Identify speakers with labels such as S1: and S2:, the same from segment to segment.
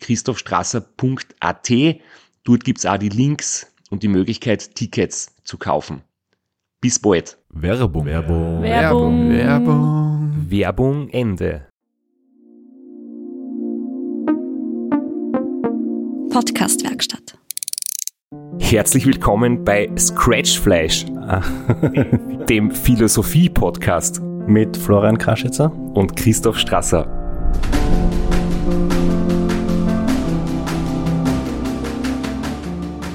S1: www.christophstrasser.at. Dort gibt's auch die Links und die Möglichkeit, Tickets zu kaufen. Bis bald.
S2: Werbung.
S3: Werbung.
S4: Werbung.
S3: Werbung.
S1: Werbung Ende.
S5: Podcastwerkstatt.
S1: Herzlich willkommen bei Scratchfleisch, dem Philosophie-Podcast
S6: mit Florian Kraschitzer.
S1: und Christoph Strasser.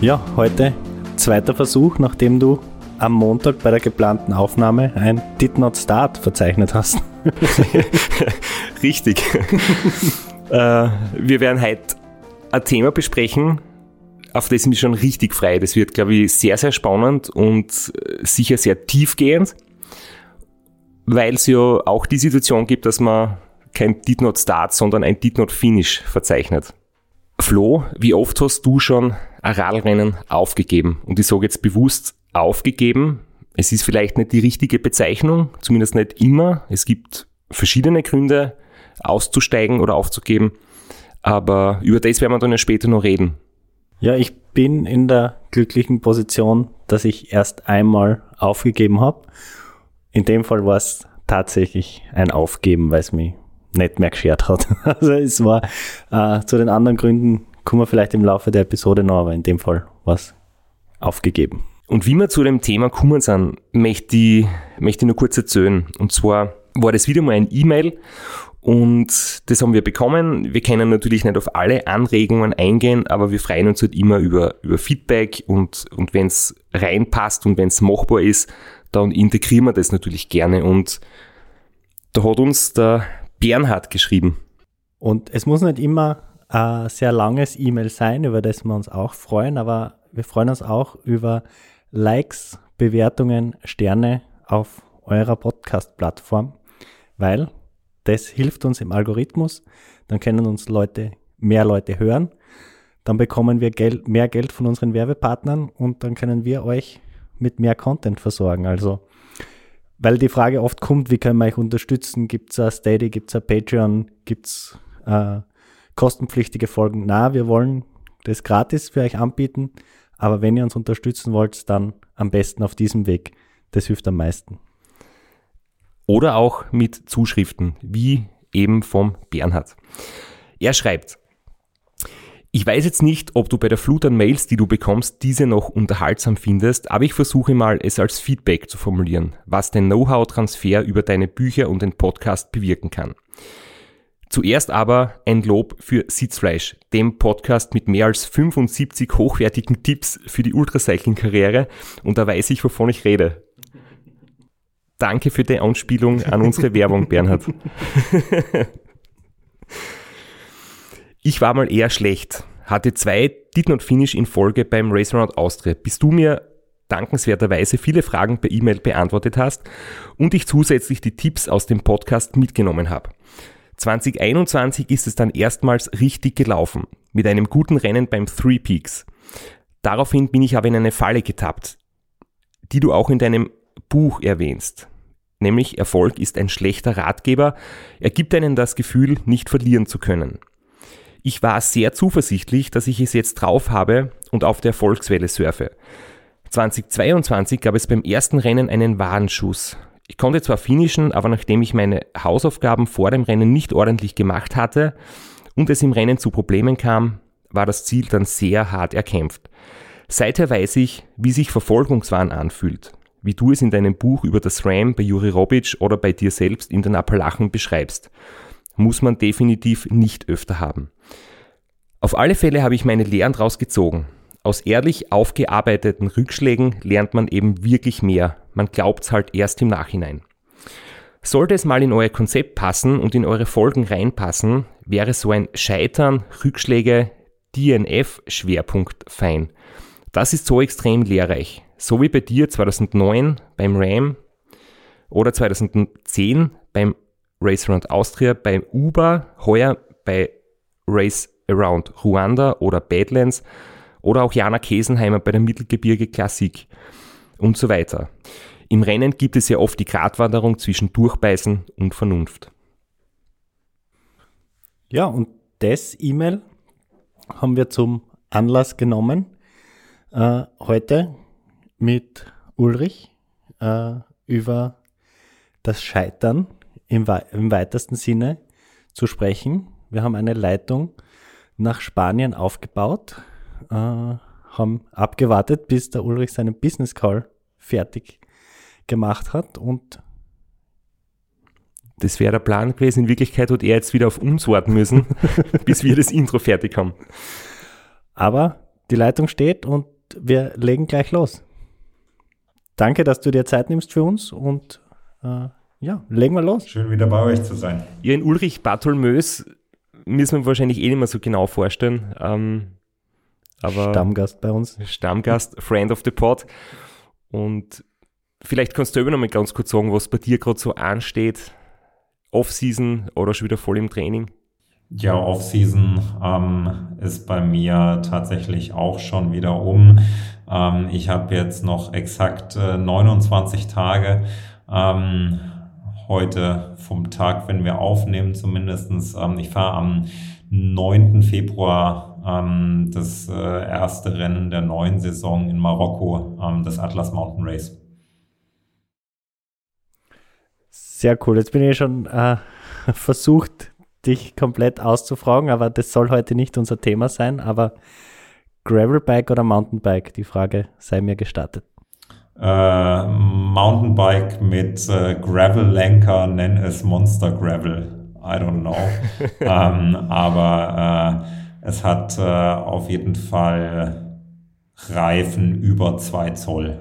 S6: Ja, heute zweiter Versuch, nachdem du am Montag bei der geplanten Aufnahme ein Did Not Start verzeichnet hast.
S1: Richtig. äh, wir werden heute ein Thema besprechen, auf das ich mich schon richtig frei. Das wird, glaube ich, sehr, sehr spannend und äh, sicher sehr tiefgehend, weil es ja auch die Situation gibt, dass man kein Did Not Start, sondern ein Did Not Finish verzeichnet. Flo, wie oft hast du schon ein Radrennen aufgegeben? Und ich sage jetzt bewusst aufgegeben. Es ist vielleicht nicht die richtige Bezeichnung, zumindest nicht immer. Es gibt verschiedene Gründe, auszusteigen oder aufzugeben. Aber über das werden wir dann ja später noch reden.
S6: Ja, ich bin in der glücklichen Position, dass ich erst einmal aufgegeben habe. In dem Fall war es tatsächlich ein Aufgeben, weil es mich nicht mehr geschert hat. Also es war äh, zu den anderen Gründen kommen wir vielleicht im Laufe der Episode noch, aber in dem Fall war es aufgegeben.
S1: Und wie wir zu dem Thema gekommen sind, möchte ich, möchte ich nur kurz erzählen. Und zwar war das wieder mal ein E-Mail und das haben wir bekommen. Wir können natürlich nicht auf alle Anregungen eingehen, aber wir freuen uns halt immer über, über Feedback und, und wenn es reinpasst und wenn es machbar ist, dann integrieren wir das natürlich gerne. Und da hat uns der Bernhard geschrieben.
S6: Und es muss nicht immer ein sehr langes E-Mail sein, über das wir uns auch freuen, aber wir freuen uns auch über Likes, Bewertungen, Sterne auf eurer Podcast-Plattform, weil das hilft uns im Algorithmus. Dann können uns Leute, mehr Leute hören. Dann bekommen wir Geld, mehr Geld von unseren Werbepartnern und dann können wir euch mit mehr Content versorgen. Also, weil die Frage oft kommt, wie können wir euch unterstützen? Gibt es Steady, gibt es Patreon, gibt es äh, kostenpflichtige Folgen? Na, wir wollen das gratis für euch anbieten, aber wenn ihr uns unterstützen wollt, dann am besten auf diesem Weg. Das hilft am meisten.
S1: Oder auch mit Zuschriften, wie eben vom Bernhard. Er schreibt, ich weiß jetzt nicht, ob du bei der Flut an Mails, die du bekommst, diese noch unterhaltsam findest, aber ich versuche mal, es als Feedback zu formulieren, was dein Know-how-Transfer über deine Bücher und den Podcast bewirken kann. Zuerst aber ein Lob für Sitzfleisch, dem Podcast mit mehr als 75 hochwertigen Tipps für die Ultracycling-Karriere und da weiß ich, wovon ich rede. Danke für die Anspielung an unsere Werbung, Bernhard. ich war mal eher schlecht, hatte zwei Did Not Finish in Folge beim Race Around Austria, bis du mir dankenswerterweise viele Fragen per E-Mail beantwortet hast und ich zusätzlich die Tipps aus dem Podcast mitgenommen habe. 2021 ist es dann erstmals richtig gelaufen, mit einem guten Rennen beim Three Peaks. Daraufhin bin ich aber in eine Falle getappt, die du auch in deinem Buch erwähnst. Nämlich Erfolg ist ein schlechter Ratgeber, er gibt einen das Gefühl, nicht verlieren zu können. Ich war sehr zuversichtlich, dass ich es jetzt drauf habe und auf der Erfolgswelle surfe. 2022 gab es beim ersten Rennen einen Warnschuss. Ich konnte zwar finishen, aber nachdem ich meine Hausaufgaben vor dem Rennen nicht ordentlich gemacht hatte und es im Rennen zu Problemen kam, war das Ziel dann sehr hart erkämpft. Seither weiß ich, wie sich Verfolgungswahn anfühlt, wie du es in deinem Buch über das Ram bei Juri Robic oder bei dir selbst in den Appalachen beschreibst. Muss man definitiv nicht öfter haben. Auf alle Fälle habe ich meine Lehren daraus gezogen. Aus ehrlich aufgearbeiteten Rückschlägen lernt man eben wirklich mehr. Man glaubt's halt erst im Nachhinein. Sollte es mal in euer Konzept passen und in eure Folgen reinpassen, wäre so ein Scheitern, Rückschläge, DNF Schwerpunkt fein. Das ist so extrem lehrreich. So wie bei dir 2009 beim RAM oder 2010 beim Race Around Austria, beim Uber, heuer bei Race Around Ruanda oder Badlands oder auch Jana Kesenheimer bei der Mittelgebirge Klassik und so weiter. Im Rennen gibt es ja oft die Gratwanderung zwischen Durchbeißen und Vernunft.
S6: Ja, und das E-Mail haben wir zum Anlass genommen, äh, heute mit Ulrich äh, über das Scheitern im, im weitesten Sinne zu sprechen. Wir haben eine Leitung nach Spanien aufgebaut, äh, haben abgewartet, bis der Ulrich seinen Business Call fertig gemacht hat und
S1: das wäre der Plan gewesen. In Wirklichkeit hat er jetzt wieder auf uns warten müssen, bis wir das Intro fertig haben.
S6: Aber die Leitung steht und wir legen gleich los. Danke, dass du dir Zeit nimmst für uns und äh, ja, legen wir los.
S2: Schön wieder bei euch zu sein.
S1: Ja, in Ulrich Bartholmös müssen wir wahrscheinlich eh nicht mehr so genau vorstellen. Ähm, aber
S6: Stammgast bei uns.
S1: Stammgast, Friend of the Pod. Und vielleicht kannst du über noch mal ganz kurz sagen, was bei dir gerade so ansteht. Off-Season oder schon wieder voll im Training?
S2: Ja, Off-Season ähm, ist bei mir tatsächlich auch schon wieder um. Ähm, ich habe jetzt noch exakt äh, 29 Tage ähm, heute vom Tag, wenn wir aufnehmen zumindestens. Ähm, ich fahre am 9. Februar ähm, das äh, erste Rennen der neuen Saison in Marokko, ähm, das Atlas Mountain Race.
S6: Sehr cool. Jetzt bin ich schon äh, versucht, dich komplett auszufragen, aber das soll heute nicht unser Thema sein. Aber Gravelbike oder Mountainbike, die Frage sei mir gestattet.
S2: Äh, Mountainbike mit äh, Gravel-Lenker, nenn es Monster Gravel. I don't know. ähm, aber äh, es hat äh, auf jeden Fall Reifen über 2 Zoll.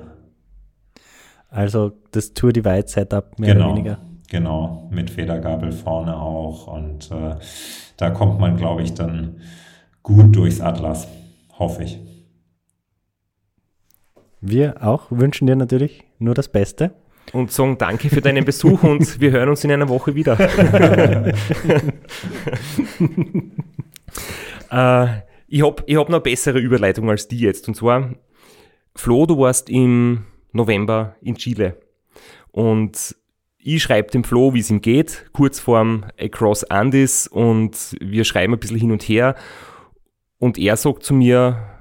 S6: Also das Tour Divide Setup mehr
S2: genau,
S6: oder weniger.
S2: Genau, mit Federgabel vorne auch. Und äh, da kommt man, glaube ich, dann gut durchs Atlas. Hoffe ich.
S6: Wir auch wünschen dir natürlich nur das Beste.
S1: Und sagen danke für deinen Besuch und wir hören uns in einer Woche wieder. äh, ich habe ich hab noch eine bessere Überleitung als die jetzt. Und zwar, Flo, du warst im November in Chile. Und ich schreibe dem Flo, wie es ihm geht, kurz vorm Across Andes und wir schreiben ein bisschen hin und her. Und er sagt zu mir,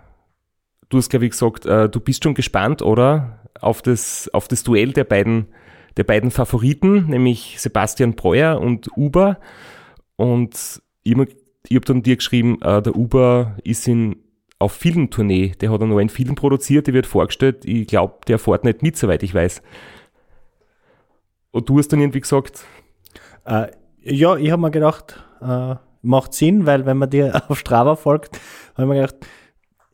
S1: du hast glaube ich gesagt, äh, du bist schon gespannt, oder? Auf das, auf das Duell der beiden, der beiden Favoriten, nämlich Sebastian Breuer und Uber. Und ich, ich habe dann dir geschrieben, äh, der Uber ist in, auf Filmtournee. Der hat einen neuen Film produziert, der wird vorgestellt. Ich glaube, der fährt nicht mit, soweit ich weiß. Und du hast dann irgendwie gesagt?
S6: Äh, ja, ich habe mir gedacht, äh, macht Sinn, weil wenn man dir auf Strava folgt, habe ich mir gedacht,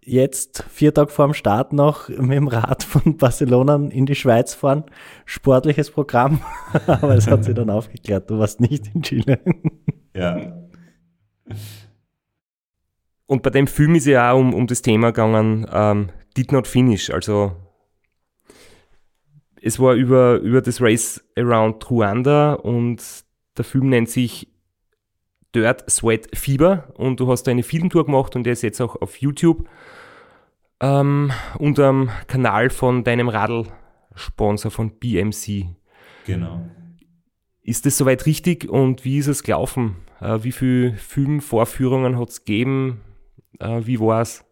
S6: jetzt vier Tage vor dem Start noch mit dem Rad von Barcelona in die Schweiz fahren. Sportliches Programm, aber es hat sich dann aufgeklärt, du warst nicht in Chile.
S2: Ja.
S1: Und bei dem Film ist ja auch um, um das Thema gegangen, ähm, Did Not Finish, also es war über, über das Race Around Ruanda und der Film nennt sich Dirt Sweat Fieber und du hast da eine Filmtour gemacht und der ist jetzt auch auf YouTube ähm, unter dem Kanal von deinem Radl-Sponsor von BMC.
S2: Genau.
S1: Ist das soweit richtig und wie ist es gelaufen? Äh, wie viele Filmvorführungen hat es gegeben? Äh, wie war es?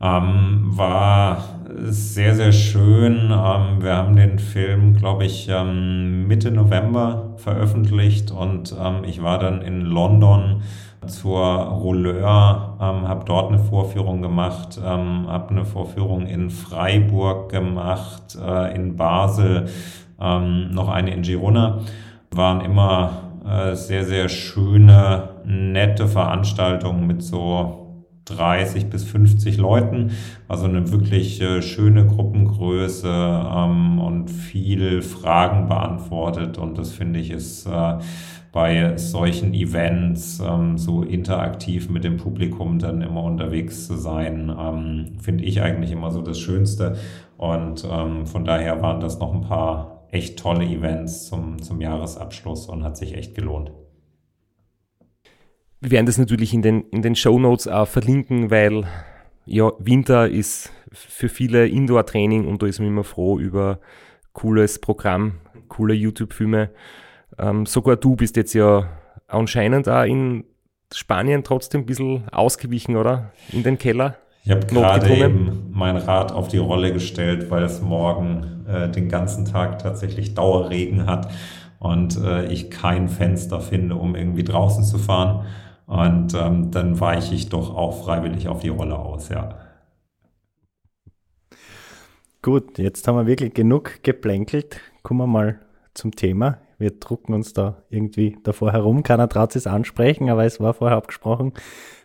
S2: Ähm, war sehr, sehr schön. Ähm, wir haben den Film, glaube ich, ähm, Mitte November veröffentlicht und ähm, ich war dann in London zur Rouleur, ähm, habe dort eine Vorführung gemacht, ähm, habe eine Vorführung in Freiburg gemacht, äh, in Basel, ähm, noch eine in Girona. Waren immer äh, sehr, sehr schöne, nette Veranstaltungen mit so 30 bis 50 Leuten, also eine wirklich äh, schöne Gruppengröße ähm, und viel Fragen beantwortet und das finde ich ist äh, bei solchen Events ähm, so interaktiv mit dem Publikum dann immer unterwegs zu sein, ähm, finde ich eigentlich immer so das Schönste. Und ähm, von daher waren das noch ein paar echt tolle Events zum, zum Jahresabschluss und hat sich echt gelohnt.
S1: Wir werden das natürlich in den, in den Show Notes auch verlinken, weil ja, Winter ist für viele Indoor-Training und da ist man immer froh über cooles Programm, coole YouTube-Filme. Ähm, sogar du bist jetzt ja anscheinend auch in Spanien trotzdem ein bisschen ausgewichen, oder? In den Keller?
S2: Ich habe gerade eben mein Rad auf die Rolle gestellt, weil es morgen äh, den ganzen Tag tatsächlich Dauerregen hat und äh, ich kein Fenster finde, um irgendwie draußen zu fahren. Und ähm, dann weiche ich doch auch freiwillig auf die Rolle aus, ja.
S6: Gut, jetzt haben wir wirklich genug geplänkelt. Kommen wir mal zum Thema. Wir drucken uns da irgendwie davor herum. Keiner traut es ansprechen, aber es war vorher abgesprochen.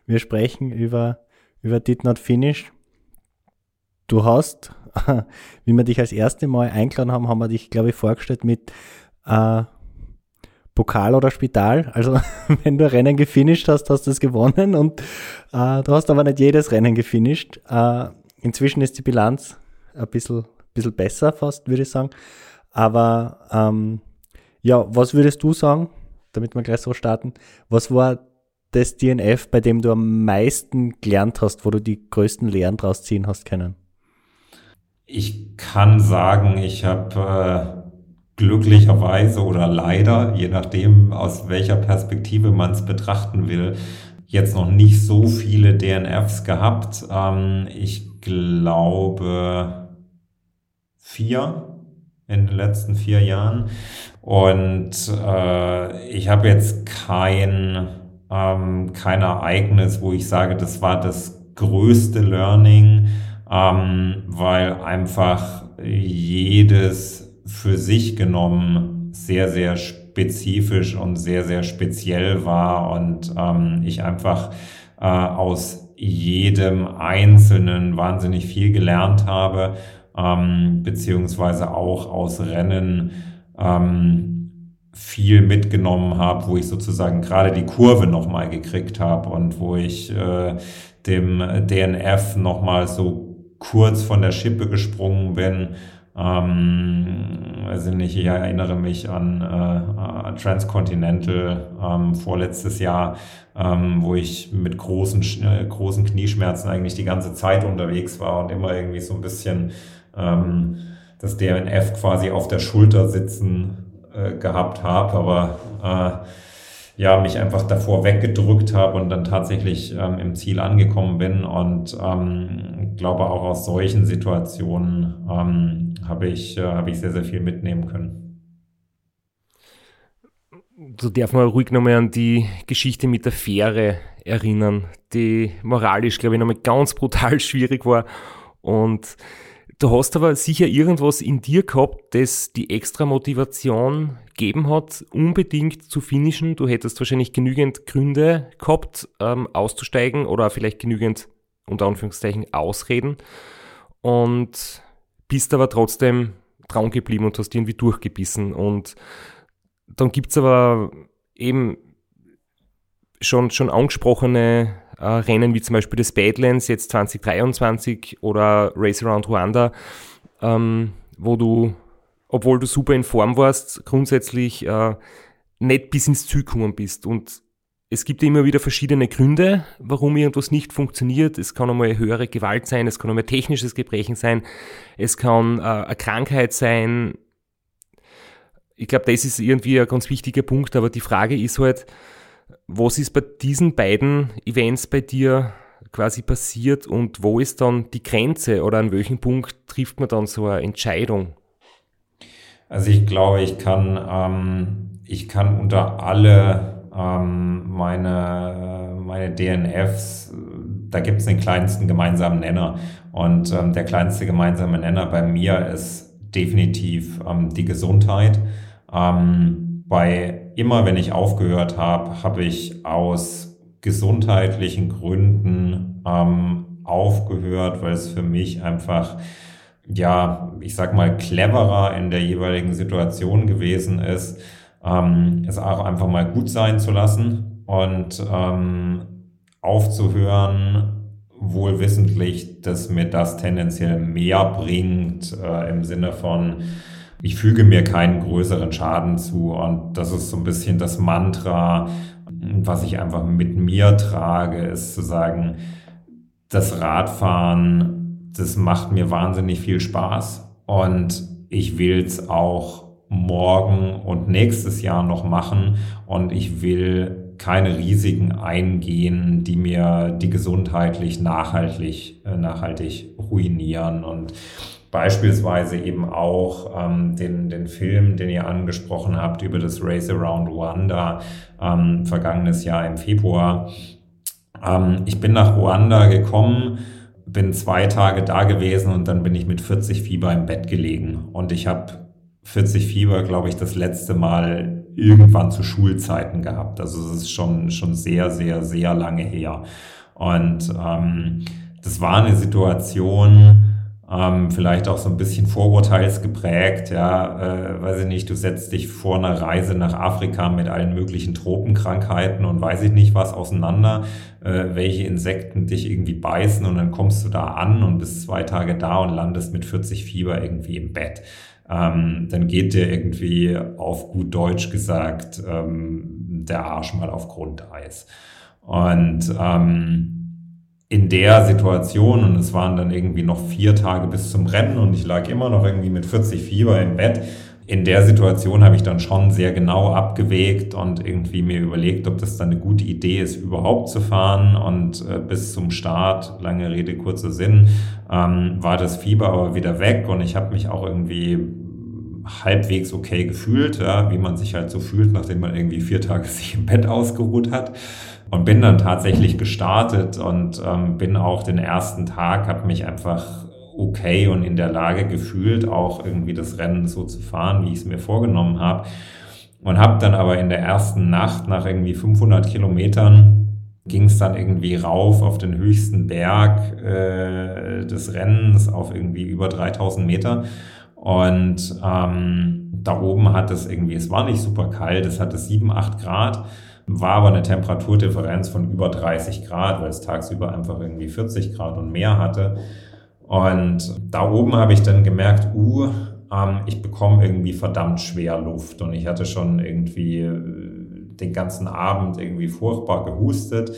S6: Wir sprechen über, über Did Not Finish. Du hast, wie wir dich als erste Mal eingeladen haben, haben wir dich, glaube ich, vorgestellt mit äh, Pokal oder Spital. Also wenn du Rennen gefinisht hast, hast du es gewonnen und äh, du hast aber nicht jedes Rennen gefinisht. Äh, inzwischen ist die Bilanz ein bisschen, bisschen besser fast, würde ich sagen. Aber ähm, ja, was würdest du sagen, damit wir gleich so starten, was war das DNF, bei dem du am meisten gelernt hast, wo du die größten Lehren draus ziehen hast können?
S2: Ich kann sagen, ich habe äh, glücklicherweise oder leider, je nachdem, aus welcher Perspektive man es betrachten will, jetzt noch nicht so viele DNFs gehabt. Ähm, ich glaube vier in den letzten vier Jahren. Und äh, ich habe jetzt kein, ähm, kein Ereignis, wo ich sage, das war das größte Learning, ähm, weil einfach jedes für sich genommen sehr, sehr spezifisch und sehr, sehr speziell war und ähm, ich einfach äh, aus jedem Einzelnen wahnsinnig viel gelernt habe ähm, beziehungsweise auch aus Rennen ähm, viel mitgenommen habe, wo ich sozusagen gerade die Kurve nochmal gekriegt habe und wo ich äh, dem DNF nochmal so kurz von der Schippe gesprungen bin. Ähm, also nicht, ich erinnere mich an äh, Transcontinental ähm, vorletztes Jahr, ähm, wo ich mit großen, äh, großen Knieschmerzen eigentlich die ganze Zeit unterwegs war und immer irgendwie so ein bisschen ähm, das DNF quasi auf der Schulter sitzen äh, gehabt habe, aber äh, ja, mich einfach davor weggedrückt habe und dann tatsächlich ähm, im Ziel angekommen bin. Und ähm, glaube auch aus solchen Situationen ähm, habe ich, äh, hab ich sehr, sehr viel mitnehmen können.
S1: Du darf mal ruhig nochmal an die Geschichte mit der Fähre erinnern, die moralisch, glaube ich, nochmal ganz brutal schwierig war. Und Du hast aber sicher irgendwas in dir gehabt, das die extra Motivation gegeben hat, unbedingt zu finishen. Du hättest wahrscheinlich genügend Gründe gehabt, ähm, auszusteigen oder vielleicht genügend, unter Anführungszeichen, Ausreden. Und bist aber trotzdem dran geblieben und hast irgendwie durchgebissen. Und dann gibt's aber eben schon, schon angesprochene äh, Rennen wie zum Beispiel das Badlands jetzt 2023 oder Race Around Rwanda, ähm, wo du, obwohl du super in Form warst, grundsätzlich äh, nicht bis ins Ziel gekommen bist. Und es gibt immer wieder verschiedene Gründe, warum irgendwas nicht funktioniert. Es kann einmal höhere Gewalt sein, es kann einmal technisches Gebrechen sein, es kann äh, eine Krankheit sein. Ich glaube, das ist irgendwie ein ganz wichtiger Punkt, aber die Frage ist halt, was ist bei diesen beiden Events bei dir quasi passiert und wo ist dann die Grenze oder an welchem Punkt trifft man dann so eine Entscheidung?
S2: Also ich glaube, ich kann, ähm, ich kann unter alle ähm, meine, meine DNFs, da gibt es den kleinsten gemeinsamen Nenner. Und ähm, der kleinste gemeinsame Nenner bei mir ist definitiv ähm, die Gesundheit. Ähm, bei immer, wenn ich aufgehört habe, habe ich aus gesundheitlichen Gründen ähm, aufgehört, weil es für mich einfach ja, ich sag mal, cleverer in der jeweiligen Situation gewesen ist, ähm, es auch einfach mal gut sein zu lassen und ähm, aufzuhören, wohl wissentlich, dass mir das tendenziell mehr bringt äh, im Sinne von, ich füge mir keinen größeren Schaden zu und das ist so ein bisschen das Mantra, was ich einfach mit mir trage, ist zu sagen, das Radfahren, das macht mir wahnsinnig viel Spaß und ich will es auch morgen und nächstes Jahr noch machen und ich will keine Risiken eingehen, die mir die gesundheitlich nachhaltig, äh, nachhaltig ruinieren und beispielsweise eben auch ähm, den, den Film, den ihr angesprochen habt über das Race Around Rwanda ähm, vergangenes Jahr im Februar. Ähm, ich bin nach Ruanda gekommen, bin zwei Tage da gewesen und dann bin ich mit 40 Fieber im Bett gelegen und ich habe 40 Fieber, glaube ich, das letzte Mal irgendwann zu Schulzeiten gehabt. Also es ist schon, schon sehr, sehr, sehr lange her. Und ähm, das war eine Situation, ähm, vielleicht auch so ein bisschen vorurteilsgeprägt, ja, äh, weiß ich nicht, du setzt dich vor einer Reise nach Afrika mit allen möglichen Tropenkrankheiten und weiß ich nicht was auseinander, äh, welche Insekten dich irgendwie beißen und dann kommst du da an und bist zwei Tage da und landest mit 40 Fieber irgendwie im Bett ähm, dann geht dir irgendwie auf gut Deutsch gesagt ähm, der Arsch mal auf Grundeis. Und ähm, in der Situation, und es waren dann irgendwie noch vier Tage bis zum Rennen und ich lag immer noch irgendwie mit 40 Fieber im Bett, in der Situation habe ich dann schon sehr genau abgewegt und irgendwie mir überlegt, ob das dann eine gute Idee ist, überhaupt zu fahren. Und äh, bis zum Start, lange Rede, kurzer Sinn, ähm, war das Fieber aber wieder weg und ich habe mich auch irgendwie halbwegs okay gefühlt, ja, wie man sich halt so fühlt, nachdem man irgendwie vier Tage sich im Bett ausgeruht hat. Und bin dann tatsächlich gestartet und ähm, bin auch den ersten Tag, habe mich einfach okay und in der Lage gefühlt, auch irgendwie das Rennen so zu fahren, wie ich es mir vorgenommen habe. Und habe dann aber in der ersten Nacht nach irgendwie 500 Kilometern ging es dann irgendwie rauf auf den höchsten Berg äh, des Rennens auf irgendwie über 3000 Meter. Und ähm, da oben hat es irgendwie, es war nicht super kalt, es hatte 7, 8 Grad, war aber eine Temperaturdifferenz von über 30 Grad, weil es tagsüber einfach irgendwie 40 Grad und mehr hatte. Und da oben habe ich dann gemerkt, uh, ähm, ich bekomme irgendwie verdammt schwer Luft. Und ich hatte schon irgendwie äh, den ganzen Abend irgendwie furchtbar gehustet.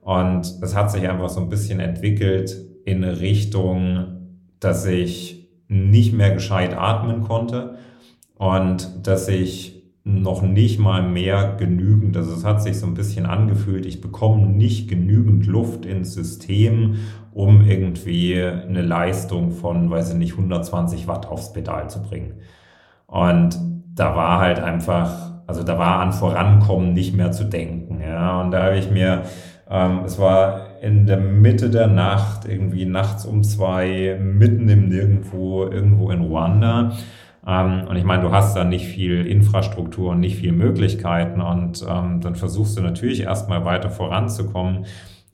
S2: Und es hat sich einfach so ein bisschen entwickelt in eine Richtung, dass ich nicht mehr gescheit atmen konnte und dass ich noch nicht mal mehr genügend, also es hat sich so ein bisschen angefühlt, ich bekomme nicht genügend Luft ins System, um irgendwie eine Leistung von, weiß ich nicht, 120 Watt aufs Pedal zu bringen. Und da war halt einfach, also da war an Vorankommen nicht mehr zu denken. Ja, und da habe ich mir, ähm, es war in der Mitte der Nacht, irgendwie nachts um zwei, mitten im Nirgendwo, irgendwo in Ruanda und ich meine, du hast da nicht viel Infrastruktur und nicht viel Möglichkeiten und ähm, dann versuchst du natürlich erstmal weiter voranzukommen.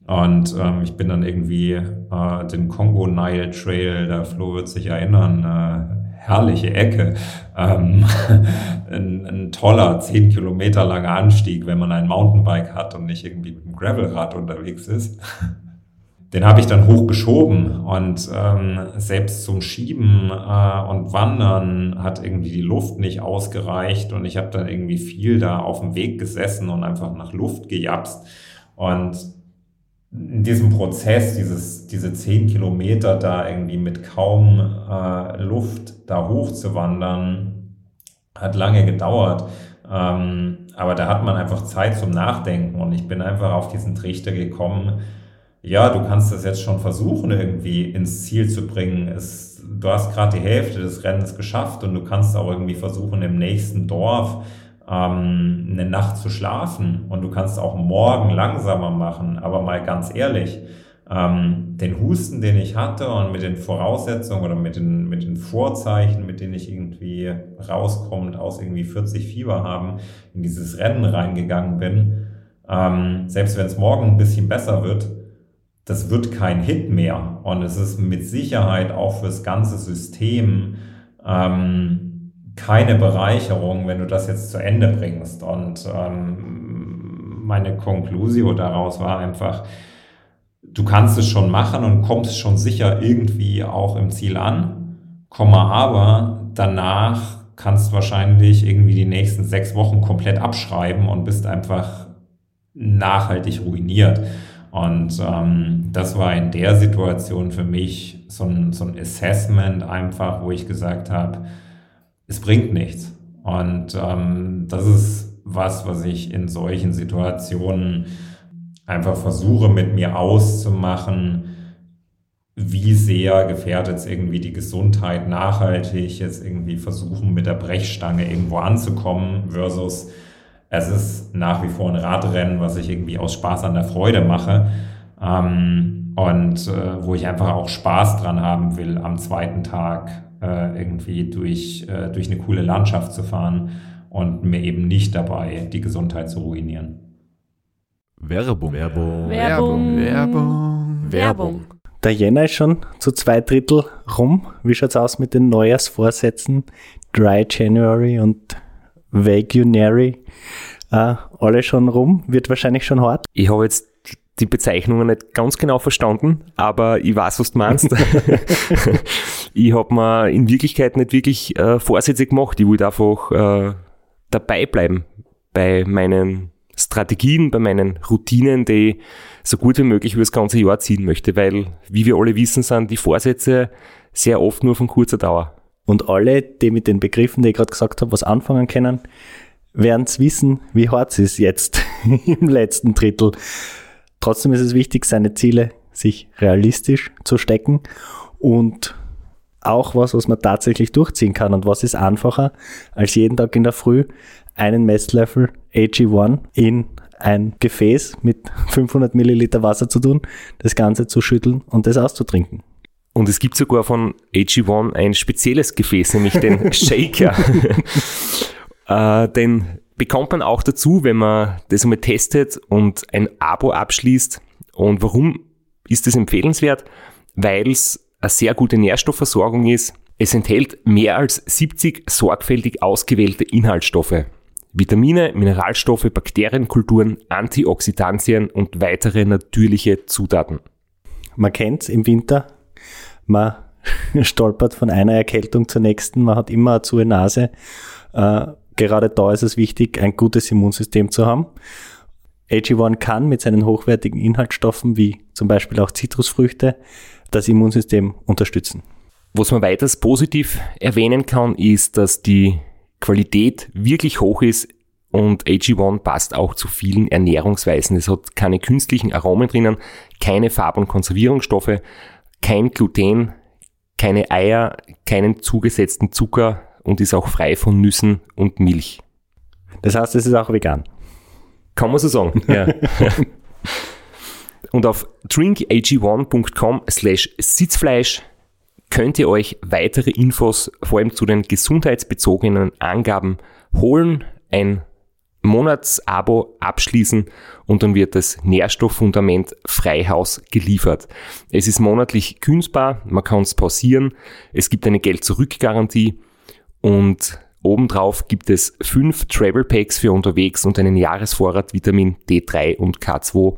S2: Und ähm, ich bin dann irgendwie äh, den Congo Nile Trail, der Flo wird sich erinnern, äh, herrliche Ecke. Ähm, ein, ein, toller, zehn Kilometer langer Anstieg, wenn man ein Mountainbike hat und nicht irgendwie mit einem Gravelrad unterwegs ist den habe ich dann hochgeschoben und ähm, selbst zum Schieben äh, und Wandern hat irgendwie die Luft nicht ausgereicht und ich habe dann irgendwie viel da auf dem Weg gesessen und einfach nach Luft gejapst und in diesem Prozess, dieses, diese zehn Kilometer da irgendwie mit kaum äh, Luft da hoch zu wandern, hat lange gedauert. Ähm, aber da hat man einfach Zeit zum Nachdenken und ich bin einfach auf diesen Trichter gekommen, ja, du kannst das jetzt schon versuchen, irgendwie ins Ziel zu bringen. Es, du hast gerade die Hälfte des Rennens geschafft und du kannst auch irgendwie versuchen, im nächsten Dorf ähm, eine Nacht zu schlafen und du kannst auch morgen langsamer machen. Aber mal ganz ehrlich, ähm, den Husten, den ich hatte und mit den Voraussetzungen oder mit den, mit den Vorzeichen, mit denen ich irgendwie rauskommend aus irgendwie 40 Fieber haben, in dieses Rennen reingegangen bin, ähm, selbst wenn es morgen ein bisschen besser wird, das wird kein Hit mehr. Und es ist mit Sicherheit auch fürs ganze System ähm, keine Bereicherung, wenn du das jetzt zu Ende bringst. Und ähm, meine Conclusio daraus war einfach, du kannst es schon machen und kommst schon sicher irgendwie auch im Ziel an, Komma aber danach kannst wahrscheinlich irgendwie die nächsten sechs Wochen komplett abschreiben und bist einfach nachhaltig ruiniert. Und ähm, das war in der Situation für mich so ein, so ein Assessment einfach, wo ich gesagt habe, es bringt nichts. Und ähm, das ist was, was ich in solchen Situationen einfach versuche mit mir auszumachen, wie sehr gefährdet es irgendwie die Gesundheit nachhaltig, jetzt irgendwie versuchen mit der Brechstange irgendwo anzukommen versus es ist nach wie vor ein Radrennen, was ich irgendwie aus Spaß an der Freude mache ähm, und äh, wo ich einfach auch Spaß dran haben will, am zweiten Tag äh, irgendwie durch, äh, durch eine coole Landschaft zu fahren und mir eben nicht dabei die Gesundheit zu ruinieren.
S3: Werbung.
S4: Werbung.
S3: Werbung. Werbung.
S4: Werbung.
S6: Der Jänner ist schon zu zwei Drittel rum. Wie schaut's aus mit den Neujahrsvorsätzen? Dry January und Vaguenary. Äh, alle schon rum. Wird wahrscheinlich schon hart.
S1: Ich habe jetzt die Bezeichnungen nicht ganz genau verstanden, aber ich weiß, was du meinst. ich habe mir in Wirklichkeit nicht wirklich äh, Vorsätze gemacht. Ich wollte einfach äh, dabei bleiben bei meinen Strategien, bei meinen Routinen, die ich so gut wie möglich über das ganze Jahr ziehen möchte, weil, wie wir alle wissen, sind die Vorsätze sehr oft nur von kurzer Dauer.
S6: Und alle, die mit den Begriffen, die ich gerade gesagt habe, was anfangen können, werden es wissen, wie hart es ist jetzt im letzten Drittel. Trotzdem ist es wichtig, seine Ziele sich realistisch zu stecken und auch was, was man tatsächlich durchziehen kann. Und was ist einfacher, als jeden Tag in der Früh einen Messlöffel AG1 in ein Gefäß mit 500 Milliliter Wasser zu tun, das Ganze zu schütteln und das auszutrinken.
S1: Und es gibt sogar von AG1 ein spezielles Gefäß, nämlich den Shaker. äh, den bekommt man auch dazu, wenn man das einmal testet und ein Abo abschließt. Und warum ist das empfehlenswert? Weil es eine sehr gute Nährstoffversorgung ist. Es enthält mehr als 70 sorgfältig ausgewählte Inhaltsstoffe. Vitamine, Mineralstoffe, Bakterienkulturen, Antioxidantien und weitere natürliche Zutaten.
S6: Man kennt im Winter, man stolpert von einer Erkältung zur nächsten, man hat immer eine zu Nase. Äh, gerade da ist es wichtig, ein gutes Immunsystem zu haben. AG1 kann mit seinen hochwertigen Inhaltsstoffen, wie zum Beispiel auch Zitrusfrüchte, das Immunsystem unterstützen.
S1: Was man weiters positiv erwähnen kann, ist, dass die Qualität wirklich hoch ist und AG1 passt auch zu vielen Ernährungsweisen. Es hat keine künstlichen Aromen drinnen, keine Farb- und Konservierungsstoffe, kein Gluten, keine Eier, keinen zugesetzten Zucker und ist auch frei von Nüssen und Milch.
S6: Das heißt, es ist auch vegan.
S1: Kann man so sagen, ja. und auf drinkag1.com slash Sitzfleisch könnt ihr euch weitere Infos, vor allem zu den gesundheitsbezogenen Angaben, holen, ein Monatsabo abschließen und dann wird das Nährstofffundament Freihaus geliefert. Es ist monatlich kündbar, man kann es pausieren, es gibt eine Geld-Zurück-Garantie und obendrauf gibt es fünf Travel Packs für unterwegs und einen Jahresvorrat Vitamin D3 und K2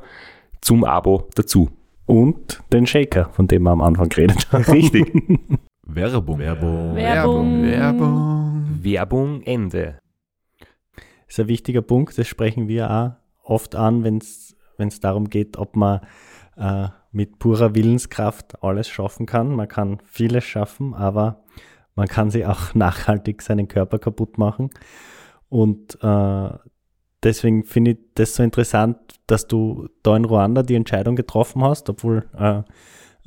S1: zum Abo dazu.
S6: Und den Shaker, von dem wir am Anfang geredet haben.
S1: Richtig.
S3: Werbung. Werbung.
S4: Werbung.
S3: Werbung.
S1: Werbung Ende.
S6: Ist ein wichtiger Punkt, das sprechen wir auch oft an, wenn es darum geht, ob man äh, mit purer Willenskraft alles schaffen kann. Man kann vieles schaffen, aber man kann sich auch nachhaltig seinen Körper kaputt machen. Und äh, deswegen finde ich das so interessant, dass du da in Ruanda die Entscheidung getroffen hast, obwohl äh,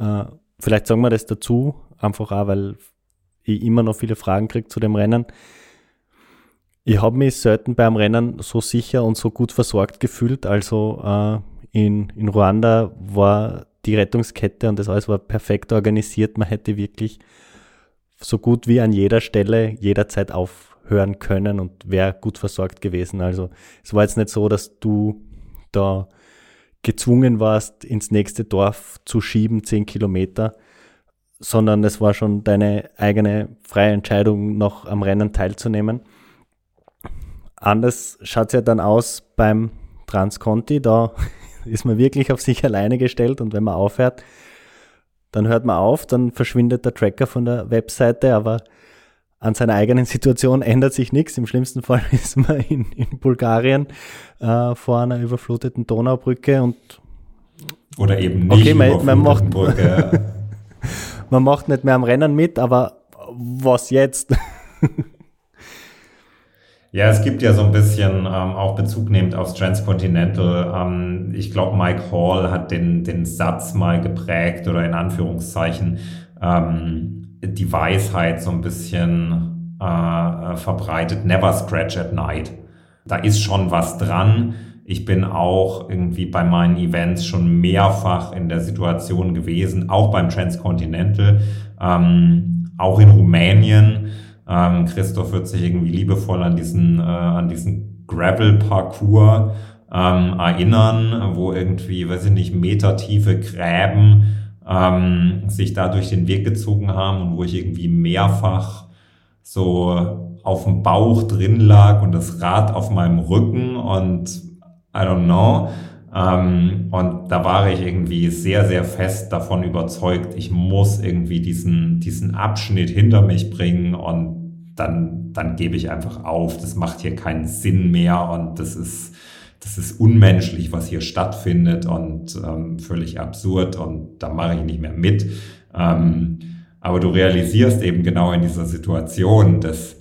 S6: äh, vielleicht sagen wir das dazu, einfach auch, weil ich immer noch viele Fragen kriege zu dem Rennen. Ich habe mich selten beim Rennen so sicher und so gut versorgt gefühlt. Also äh, in, in Ruanda war die Rettungskette und das alles war perfekt organisiert. Man hätte wirklich so gut wie an jeder Stelle jederzeit aufhören können und wäre gut versorgt gewesen. Also es war jetzt nicht so, dass du da gezwungen warst, ins nächste Dorf zu schieben, zehn Kilometer, sondern es war schon deine eigene freie Entscheidung, noch am Rennen teilzunehmen. Anders schaut es ja dann aus beim Transconti, da ist man wirklich auf sich alleine gestellt und wenn man aufhört, dann hört man auf, dann verschwindet der Tracker von der Webseite, aber an seiner eigenen Situation ändert sich nichts. Im schlimmsten Fall ist man in, in Bulgarien äh, vor einer überfluteten Donaubrücke und
S2: oder eben nicht
S6: okay, man, man macht, man macht nicht mehr am Rennen mit, aber was jetzt?
S2: Ja, es gibt ja so ein bisschen ähm, auch Bezug nehmend aufs Transcontinental. Ähm, ich glaube, Mike Hall hat den, den Satz mal geprägt oder in Anführungszeichen ähm, die Weisheit so ein bisschen äh, verbreitet. Never scratch at night. Da ist schon was dran. Ich bin auch irgendwie bei meinen Events schon mehrfach in der Situation gewesen, auch beim Transcontinental, ähm, auch in Rumänien ähm, Christoph wird sich irgendwie liebevoll an diesen, äh, an diesen Gravel-Parcours ähm, erinnern, wo irgendwie, weiß ich nicht, metertiefe Gräben ähm, sich da durch den Weg gezogen haben und wo ich irgendwie mehrfach so auf dem Bauch drin lag und das Rad auf meinem Rücken und I don't know. Ähm, und da war ich irgendwie sehr, sehr fest davon überzeugt, ich muss irgendwie diesen, diesen Abschnitt hinter mich bringen und dann, dann gebe ich einfach auf. Das macht hier keinen Sinn mehr und das ist, das ist unmenschlich, was hier stattfindet und ähm, völlig absurd und da mache ich nicht mehr mit. Ähm, aber du realisierst eben genau in dieser Situation, dass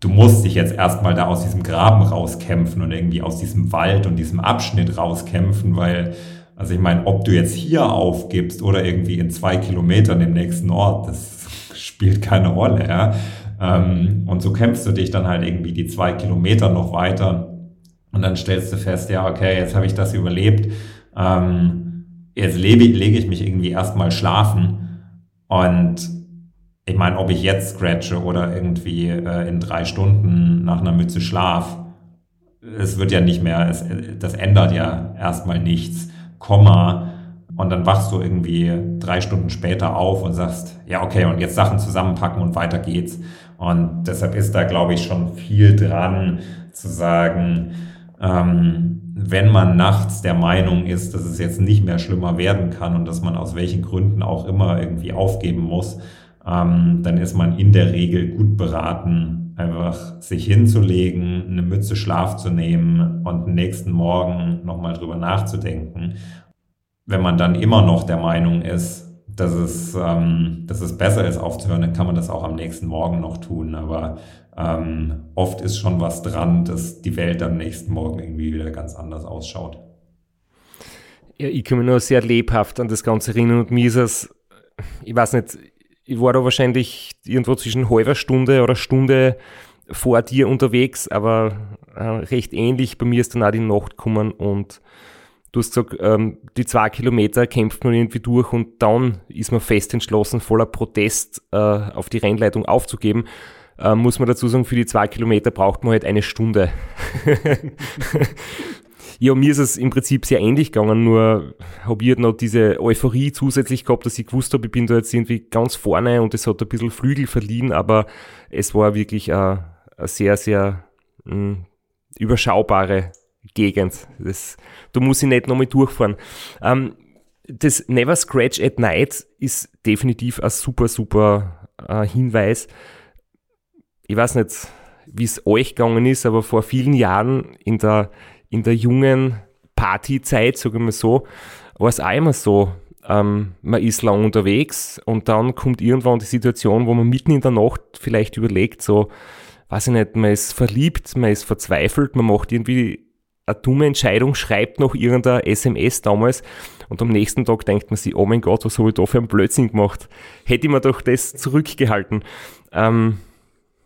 S2: du musst dich jetzt erstmal da aus diesem Graben rauskämpfen und irgendwie aus diesem Wald und diesem Abschnitt rauskämpfen, weil, also ich meine, ob du jetzt hier aufgibst oder irgendwie in zwei Kilometern im nächsten Ort, das spielt keine Rolle, ja. Ähm, und so kämpfst du dich dann halt irgendwie die zwei Kilometer noch weiter und dann stellst du fest, ja, okay, jetzt habe ich das überlebt, ähm, jetzt lebe, lege ich mich irgendwie erstmal schlafen und ich meine, ob ich jetzt scratche oder irgendwie äh, in drei Stunden nach einer Mütze Schlaf, es wird ja nicht mehr, es, das ändert ja erstmal nichts. Komma. Und dann wachst du irgendwie drei Stunden später auf und sagst, ja, okay, und jetzt Sachen zusammenpacken und weiter geht's. Und deshalb ist da, glaube ich, schon viel dran zu sagen, ähm, wenn man nachts der Meinung ist, dass es jetzt nicht mehr schlimmer werden kann und dass man aus welchen Gründen auch immer irgendwie aufgeben muss, ähm, dann ist man in der Regel gut beraten, einfach sich hinzulegen, eine Mütze Schlaf zu nehmen und nächsten Morgen nochmal drüber nachzudenken. Wenn man dann immer noch der Meinung ist, dass es, ähm, dass es besser ist aufzuhören, dann kann man das auch am nächsten Morgen noch tun. Aber ähm, oft ist schon was dran, dass die Welt am nächsten Morgen irgendwie wieder ganz anders ausschaut.
S1: Ja, ich kann mich nur sehr lebhaft an das Ganze erinnern und mir ist es, ich weiß nicht, ich war da wahrscheinlich irgendwo zwischen halber Stunde oder Stunde vor dir unterwegs, aber äh, recht ähnlich. Bei mir ist dann auch die Nacht gekommen und du hast gesagt, ähm, die zwei Kilometer kämpft man irgendwie durch und dann ist man fest entschlossen, voller Protest äh, auf die Rennleitung aufzugeben. Äh, muss man dazu sagen, für die zwei Kilometer braucht man halt eine Stunde. Ja, mir ist es im Prinzip sehr ähnlich gegangen, nur habe ich halt noch diese Euphorie zusätzlich gehabt, dass ich gewusst habe, ich bin da jetzt irgendwie ganz vorne und es hat ein bisschen Flügel verliehen, aber es war wirklich eine, eine sehr, sehr mh, hm, überschaubare Gegend. Das, da muss ich nicht nochmal durchfahren. Ähm, das Never Scratch at Night ist definitiv ein super, super äh, Hinweis. Ich weiß nicht, wie es euch gegangen ist, aber vor vielen Jahren in der in der jungen Partyzeit, sagen wir so, war es auch immer so, ähm, man ist lang unterwegs und dann kommt irgendwann die Situation, wo man mitten in der Nacht vielleicht überlegt, so, weiß ich nicht, man ist verliebt, man ist verzweifelt, man macht irgendwie eine dumme Entscheidung, schreibt noch irgendeine SMS damals und am nächsten Tag denkt man sich, oh mein Gott, was habe ich da für einen Blödsinn gemacht? Hätte ich mir doch das zurückgehalten. Ähm,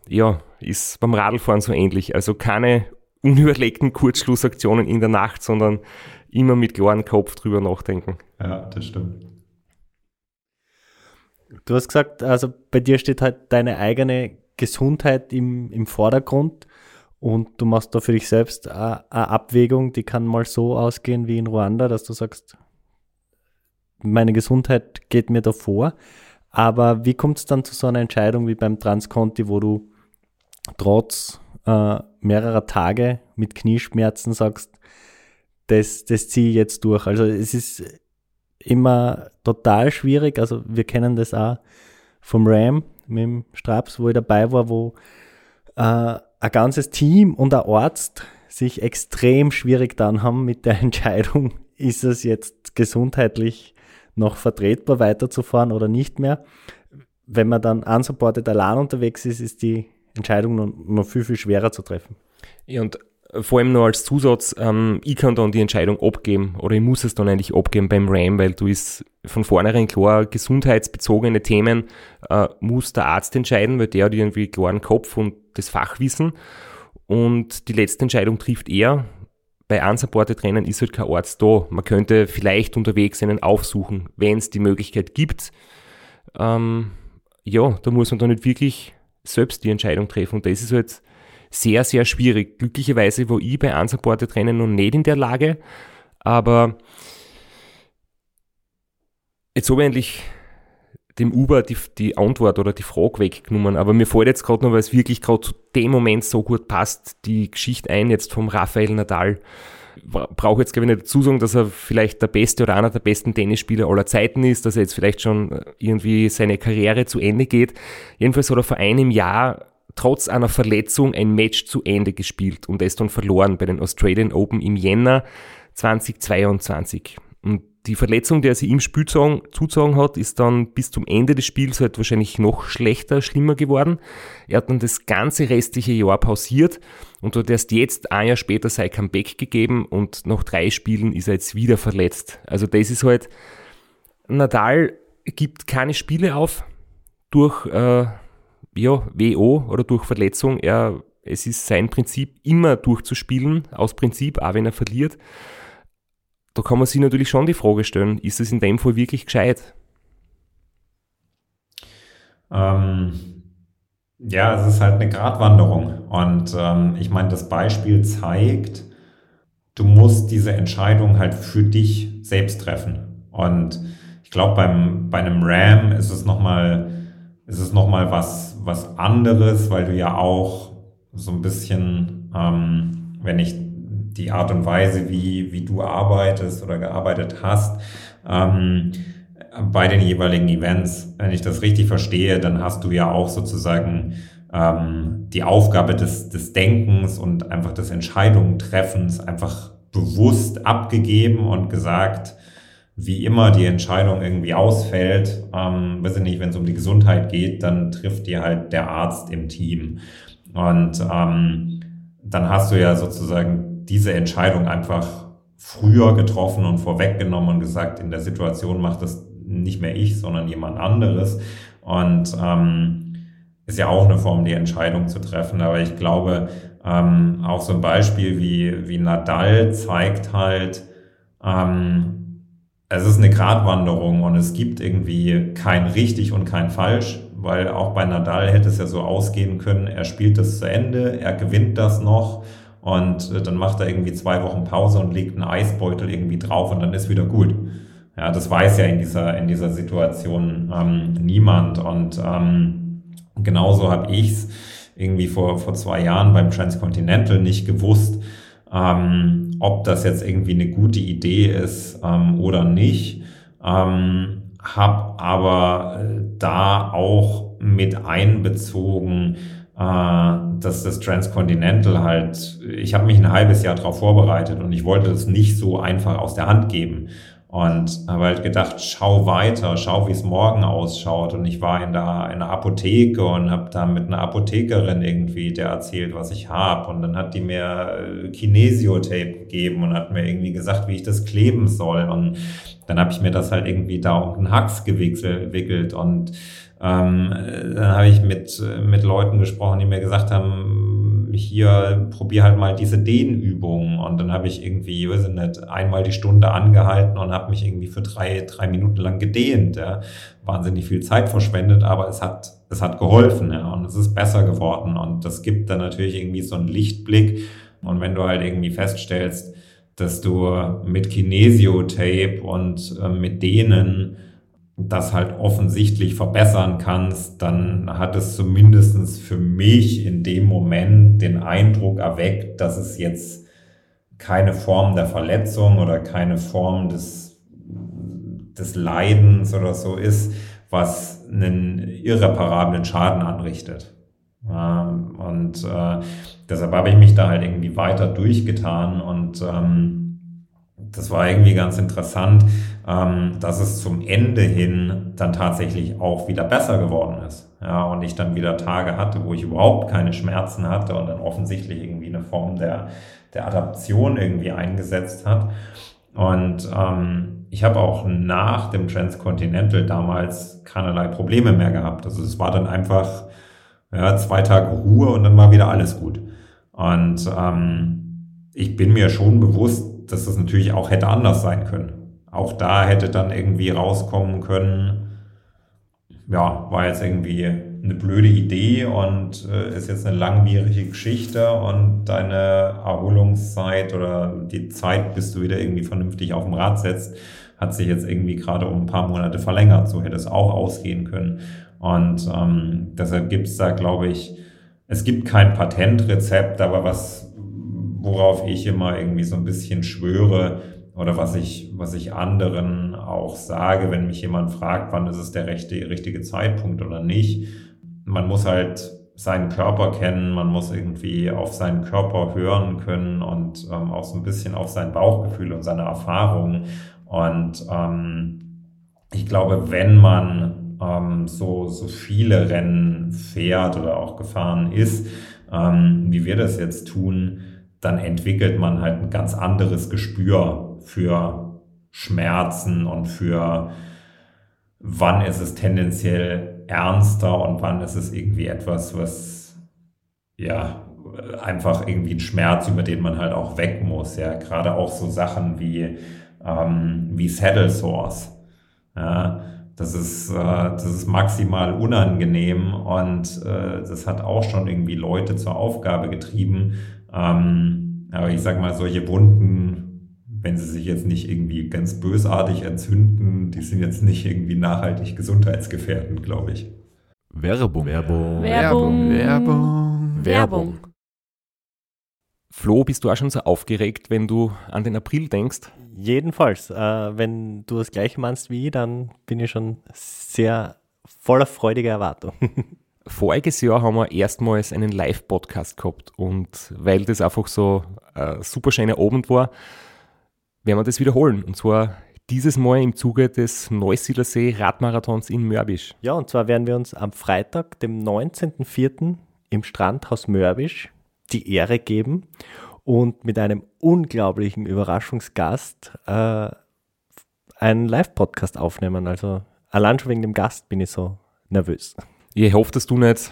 S1: ja, ist beim Radlfahren so ähnlich. Also keine unüberlegten Kurzschlussaktionen in der Nacht, sondern immer mit klarem Kopf drüber nachdenken.
S2: Ja, das stimmt.
S6: Du hast gesagt, also bei dir steht halt deine eigene Gesundheit im, im Vordergrund und du machst da für dich selbst eine Abwägung, die kann mal so ausgehen wie in Ruanda, dass du sagst, meine Gesundheit geht mir davor. Aber wie kommt es dann zu so einer Entscheidung wie beim Transconti, wo du trotz äh, mehrerer Tage mit Knieschmerzen sagst, das, das ziehe ich jetzt durch. Also es ist immer total schwierig. Also wir kennen das auch vom Ram mit dem Straps, wo ich dabei war, wo äh, ein ganzes Team und ein Arzt sich extrem schwierig dann haben mit der Entscheidung, ist es jetzt gesundheitlich noch vertretbar weiterzufahren oder nicht mehr. Wenn man dann unsupported allein unterwegs ist, ist die Entscheidung noch, noch viel, viel schwerer zu treffen.
S1: Ja, und vor allem nur als Zusatz, ähm, ich kann dann die Entscheidung abgeben oder ich muss es dann eigentlich abgeben beim RAM, weil du ist von vornherein klar, gesundheitsbezogene Themen äh, muss der Arzt entscheiden, weil der hat irgendwie klaren Kopf und das Fachwissen und die letzte Entscheidung trifft er. Bei unsupported Rennen ist halt kein Arzt da. Man könnte vielleicht unterwegs einen aufsuchen, wenn es die Möglichkeit gibt. Ähm, ja, da muss man dann nicht wirklich selbst die Entscheidung treffen und das ist halt sehr, sehr schwierig. Glücklicherweise war ich bei unsupported Rennen noch nicht in der Lage, aber jetzt habe ich endlich dem Uber die, die Antwort oder die Frage weggenommen, aber mir fällt jetzt gerade noch, weil es wirklich gerade zu dem Moment so gut passt, die Geschichte ein jetzt vom Rafael Nadal. Brauche jetzt, glaube ich, nicht dazu sagen, dass er vielleicht der beste oder einer der besten Tennisspieler aller Zeiten ist, dass er jetzt vielleicht schon irgendwie seine Karriere zu Ende geht. Jedenfalls hat er vor einem Jahr trotz einer Verletzung ein Match zu Ende gespielt und ist dann verloren bei den Australian Open im Jänner 2022. Und die Verletzung, die er sich im Spiel zugezogen hat, ist dann bis zum Ende des Spiels halt wahrscheinlich noch schlechter, schlimmer geworden. Er hat dann das ganze restliche Jahr pausiert und hat erst jetzt ein Jahr später sein Comeback gegeben und nach drei Spielen ist er jetzt wieder verletzt. Also das ist halt, Nadal gibt keine Spiele auf durch äh, ja, WO oder durch Verletzung. Er, es ist sein Prinzip, immer durchzuspielen, aus Prinzip, auch wenn er verliert. Da kann man sich natürlich schon die Frage stellen, ist es in dem Fall wirklich gescheit?
S2: Ähm, ja, es ist halt eine Gratwanderung. Und ähm, ich meine, das Beispiel zeigt, du musst diese Entscheidung halt für dich selbst treffen. Und ich glaube, bei einem RAM ist es nochmal, nochmal was, was anderes, weil du ja auch so ein bisschen, ähm, wenn ich die Art und Weise, wie, wie du arbeitest oder gearbeitet hast, ähm, bei den jeweiligen Events, wenn ich das richtig verstehe, dann hast du ja auch sozusagen ähm, die Aufgabe des, des Denkens und einfach des Entscheidungentreffens einfach bewusst abgegeben und gesagt, wie immer die Entscheidung irgendwie ausfällt, ähm, weiß ich nicht, wenn es um die Gesundheit geht, dann trifft die halt der Arzt im Team. Und ähm, dann hast du ja sozusagen diese Entscheidung einfach früher getroffen und vorweggenommen und gesagt, in der Situation macht das nicht mehr ich, sondern jemand anderes. Und ähm, ist ja auch eine Form, die Entscheidung zu treffen. Aber ich glaube, ähm, auch so ein Beispiel wie, wie Nadal zeigt halt, ähm, es ist eine Gratwanderung und es gibt irgendwie kein richtig und kein falsch, weil auch bei Nadal hätte es ja so ausgehen können, er spielt das zu Ende, er gewinnt das noch und äh, dann macht er irgendwie zwei Wochen Pause und legt einen Eisbeutel irgendwie drauf und dann ist wieder gut. Ja, das weiß ja in dieser, in dieser Situation ähm, niemand und ähm, genauso habe ich es irgendwie vor, vor zwei Jahren beim Transcontinental nicht gewusst, ähm, ob das jetzt irgendwie eine gute Idee ist ähm, oder nicht. Ähm, hab aber äh, da auch mit einbezogen, dass das Transcontinental halt, ich habe mich ein halbes Jahr darauf vorbereitet und ich wollte das nicht so einfach aus der Hand geben. Und habe halt gedacht, schau weiter, schau, wie es morgen ausschaut. Und ich war in der, in der Apotheke und habe da mit einer Apothekerin irgendwie, der erzählt, was ich habe. Und dann hat die mir äh, Kinesiotape gegeben und hat mir irgendwie gesagt, wie ich das kleben soll. Und dann habe ich mir das halt irgendwie da um den Hax gewickelt. Und ähm, dann habe ich mit, mit Leuten gesprochen, die mir gesagt haben, hier probier halt mal diese Dehnübungen und dann habe ich irgendwie, weiß ich nicht, einmal die Stunde angehalten und habe mich irgendwie für drei, drei Minuten lang gedehnt. Ja. Wahnsinnig viel Zeit verschwendet, aber es hat, es hat geholfen ja, und es ist besser geworden und das gibt dann natürlich irgendwie so einen Lichtblick und wenn du halt irgendwie feststellst, dass du mit Kinesiotape und äh, mit Dehnen das halt offensichtlich verbessern kannst, dann hat es zumindestens für mich in dem Moment den Eindruck erweckt, dass es jetzt keine Form der Verletzung oder keine Form des, des Leidens oder so ist, was einen irreparablen Schaden anrichtet. und äh, deshalb habe ich mich da halt irgendwie weiter durchgetan und ähm, das war irgendwie ganz interessant, ähm, dass es zum Ende hin dann tatsächlich auch wieder besser geworden ist. Ja, und ich dann wieder Tage hatte, wo ich überhaupt keine Schmerzen hatte und dann offensichtlich irgendwie eine Form der, der Adaption irgendwie eingesetzt hat. Und ähm, ich habe auch nach dem Transcontinental damals keinerlei Probleme mehr gehabt. Also es war dann einfach ja, zwei Tage Ruhe und dann war wieder alles gut. Und ähm, ich bin mir schon bewusst, dass das natürlich auch hätte anders sein können. Auch da hätte dann irgendwie rauskommen können, ja, war jetzt irgendwie eine blöde Idee und äh, ist jetzt eine langwierige Geschichte und deine Erholungszeit oder die Zeit, bis du wieder irgendwie vernünftig auf dem Rad setzt, hat sich jetzt irgendwie gerade um ein paar Monate verlängert. So hätte es auch ausgehen können. Und ähm, deshalb gibt es da, glaube ich, es gibt kein Patentrezept, aber was worauf ich immer irgendwie so ein bisschen schwöre oder was ich, was ich anderen auch sage, wenn mich jemand fragt, wann ist es der rechte, richtige Zeitpunkt oder nicht. Man muss halt seinen Körper kennen, man muss irgendwie auf seinen Körper hören können und ähm, auch so ein bisschen auf sein Bauchgefühl und seine Erfahrungen. Und ähm, ich glaube, wenn man ähm, so, so viele Rennen fährt oder auch gefahren ist, ähm, wie wir das jetzt tun, dann entwickelt man halt ein ganz anderes Gespür für Schmerzen und für wann ist es tendenziell ernster und wann ist es irgendwie etwas, was ja einfach irgendwie ein Schmerz, über den man halt auch weg muss. Ja, gerade auch so Sachen wie ähm, wie Saddle Sores. Ja, das ist, äh, das ist maximal unangenehm und äh, das hat auch schon irgendwie Leute zur Aufgabe getrieben, ähm, aber ich sag mal, solche Wunden, wenn sie sich jetzt nicht irgendwie ganz bösartig entzünden, die sind jetzt nicht irgendwie nachhaltig gesundheitsgefährdend, glaube ich.
S3: Werbung. Werbung.
S5: Werbung.
S3: Werbung.
S5: Werbung.
S1: Flo, bist du auch schon so aufgeregt, wenn du an den April denkst?
S6: Jedenfalls, äh, wenn du das gleiche meinst wie ich, dann bin ich schon sehr voller freudiger Erwartung.
S1: Voriges Jahr haben wir erstmals einen Live-Podcast gehabt und weil das einfach so ein super schöner Abend war, werden wir das wiederholen. Und zwar dieses Mal im Zuge des Neusiedlersee Radmarathons in Mörbisch.
S6: Ja, und zwar werden wir uns am Freitag, dem 19.04. im Strandhaus Mörbisch die Ehre geben und mit einem unglaublichen Überraschungsgast äh, einen Live-Podcast aufnehmen. Also allein schon wegen dem Gast bin ich so nervös.
S1: Ich hoffe, dass du nicht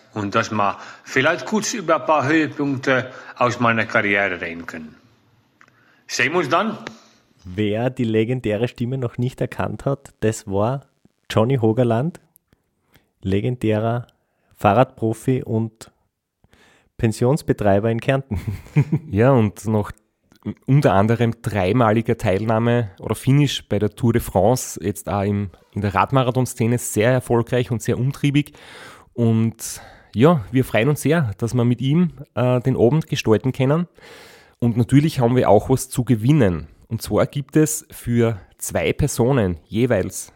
S4: und dass wir vielleicht kurz über ein paar Höhepunkte aus meiner Karriere reden können. Sehen wir uns dann.
S6: Wer die legendäre Stimme noch nicht erkannt hat, das war Johnny Hogerland, legendärer Fahrradprofi und Pensionsbetreiber in Kärnten.
S1: Ja, und nach unter anderem dreimaliger Teilnahme oder Finish bei der Tour de France, jetzt auch im, in der Radmarathon-Szene sehr erfolgreich und sehr umtriebig. Und ja, wir freuen uns sehr, dass wir mit ihm äh, den Abend gestalten können. Und natürlich haben wir auch was zu gewinnen. Und zwar gibt es für zwei Personen jeweils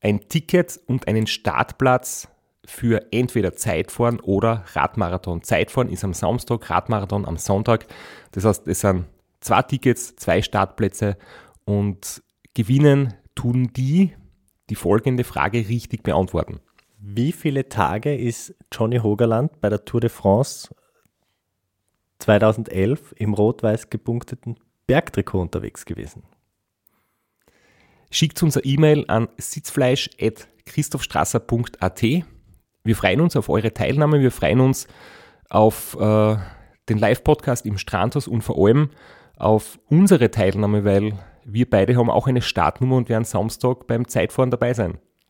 S1: ein Ticket und einen Startplatz für entweder Zeitfahren oder Radmarathon. Zeitfahren ist am Samstag, Radmarathon am Sonntag. Das heißt, es sind zwei Tickets, zwei Startplätze und gewinnen tun die, die folgende Frage richtig beantworten.
S6: Wie viele Tage ist Johnny Hogerland bei der Tour de France 2011 im rot-weiß gepunkteten Bergtrikot unterwegs gewesen?
S1: Schickt uns eine E-Mail an sitzfleisch.christophstrasser.at. Wir freuen uns auf eure Teilnahme, wir freuen uns auf äh, den Live-Podcast im Strandhaus und vor allem auf unsere Teilnahme, weil wir beide haben auch eine Startnummer und werden Samstag beim Zeitfahren dabei sein.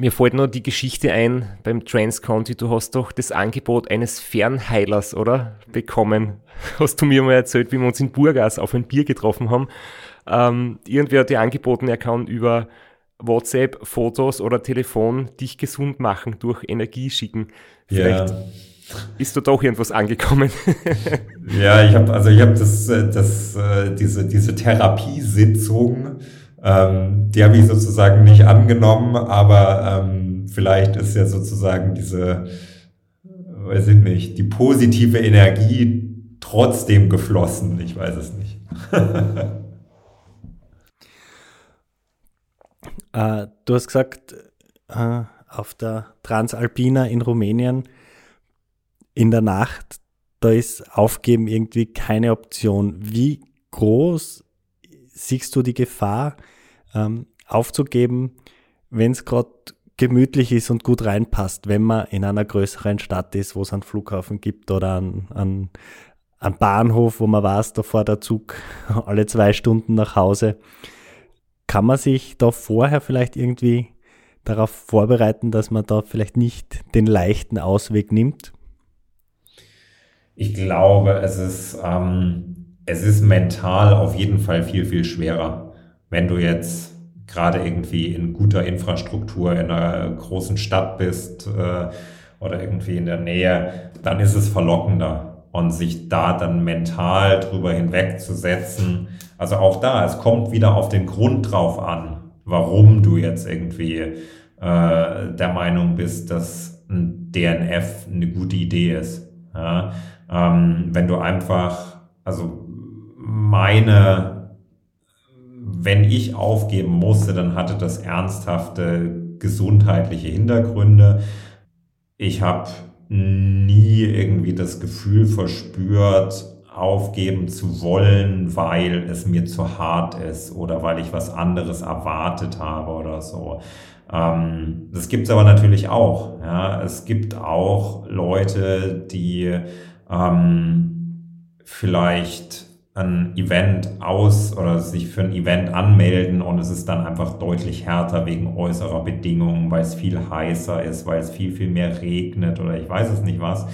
S1: Mir fällt nur die Geschichte ein beim Trans County. Du hast doch das Angebot eines Fernheilers, oder? Bekommen. Hast du mir mal erzählt, wie wir uns in Burgas auf ein Bier getroffen haben. Ähm, irgendwer hat dir angeboten, er kann über WhatsApp, Fotos oder Telefon dich gesund machen, durch Energie schicken. Vielleicht
S2: Ja.
S1: ist da doch irgendwas angekommen.
S2: Ja, ich habe also ich habe das, äh, das äh, diese diese Therapiesitzung, ähm, die habe ich sozusagen nicht angenommen, aber ähm, vielleicht ist ja sozusagen diese, weiß ich nicht, die positive Energie trotzdem geflossen. Ich weiß es nicht.
S6: Äh, du hast gesagt, äh, auf der Transalpina in Rumänien in der Nacht, da ist Aufgeben irgendwie keine Option. Wie groß siehst du die Gefahr, ähm, aufzugeben, wenn es gerade gemütlich ist und gut reinpasst, wenn man in einer größeren Stadt ist, wo es einen Flughafen gibt oder einen, einen, einen Bahnhof, wo man weiß, da fährt der Zug alle zwei Stunden nach Hause. Kann man sich da vorher vielleicht irgendwie darauf vorbereiten, dass man da vielleicht nicht den leichten Ausweg nimmt?
S2: Ich glaube, es ist, ähm, es ist mental auf jeden Fall viel, viel schwerer, wenn du jetzt gerade irgendwie in guter Infrastruktur in einer großen Stadt bist äh, oder irgendwie in der Nähe, dann ist es verlockender und sich da dann mental drüber hinwegzusetzen. Also auch da, es kommt wieder auf den Grund drauf an, warum du jetzt irgendwie äh, der Meinung bist, dass ein DNF eine gute Idee ist. Ja? Ähm, wenn du einfach, also meine, wenn ich aufgeben musste, dann hatte das ernsthafte gesundheitliche Hintergründe. Ich habe nie irgendwie das Gefühl verspürt, aufgeben zu wollen, weil es mir zu hart ist oder weil ich was anderes erwartet habe oder so. Ähm, das gibt es aber natürlich auch. Ja. Es gibt auch Leute, die ähm, vielleicht ein Event aus oder sich für ein Event anmelden und es ist dann einfach deutlich härter wegen äußerer Bedingungen, weil es viel heißer ist, weil es viel, viel mehr regnet oder ich weiß es nicht was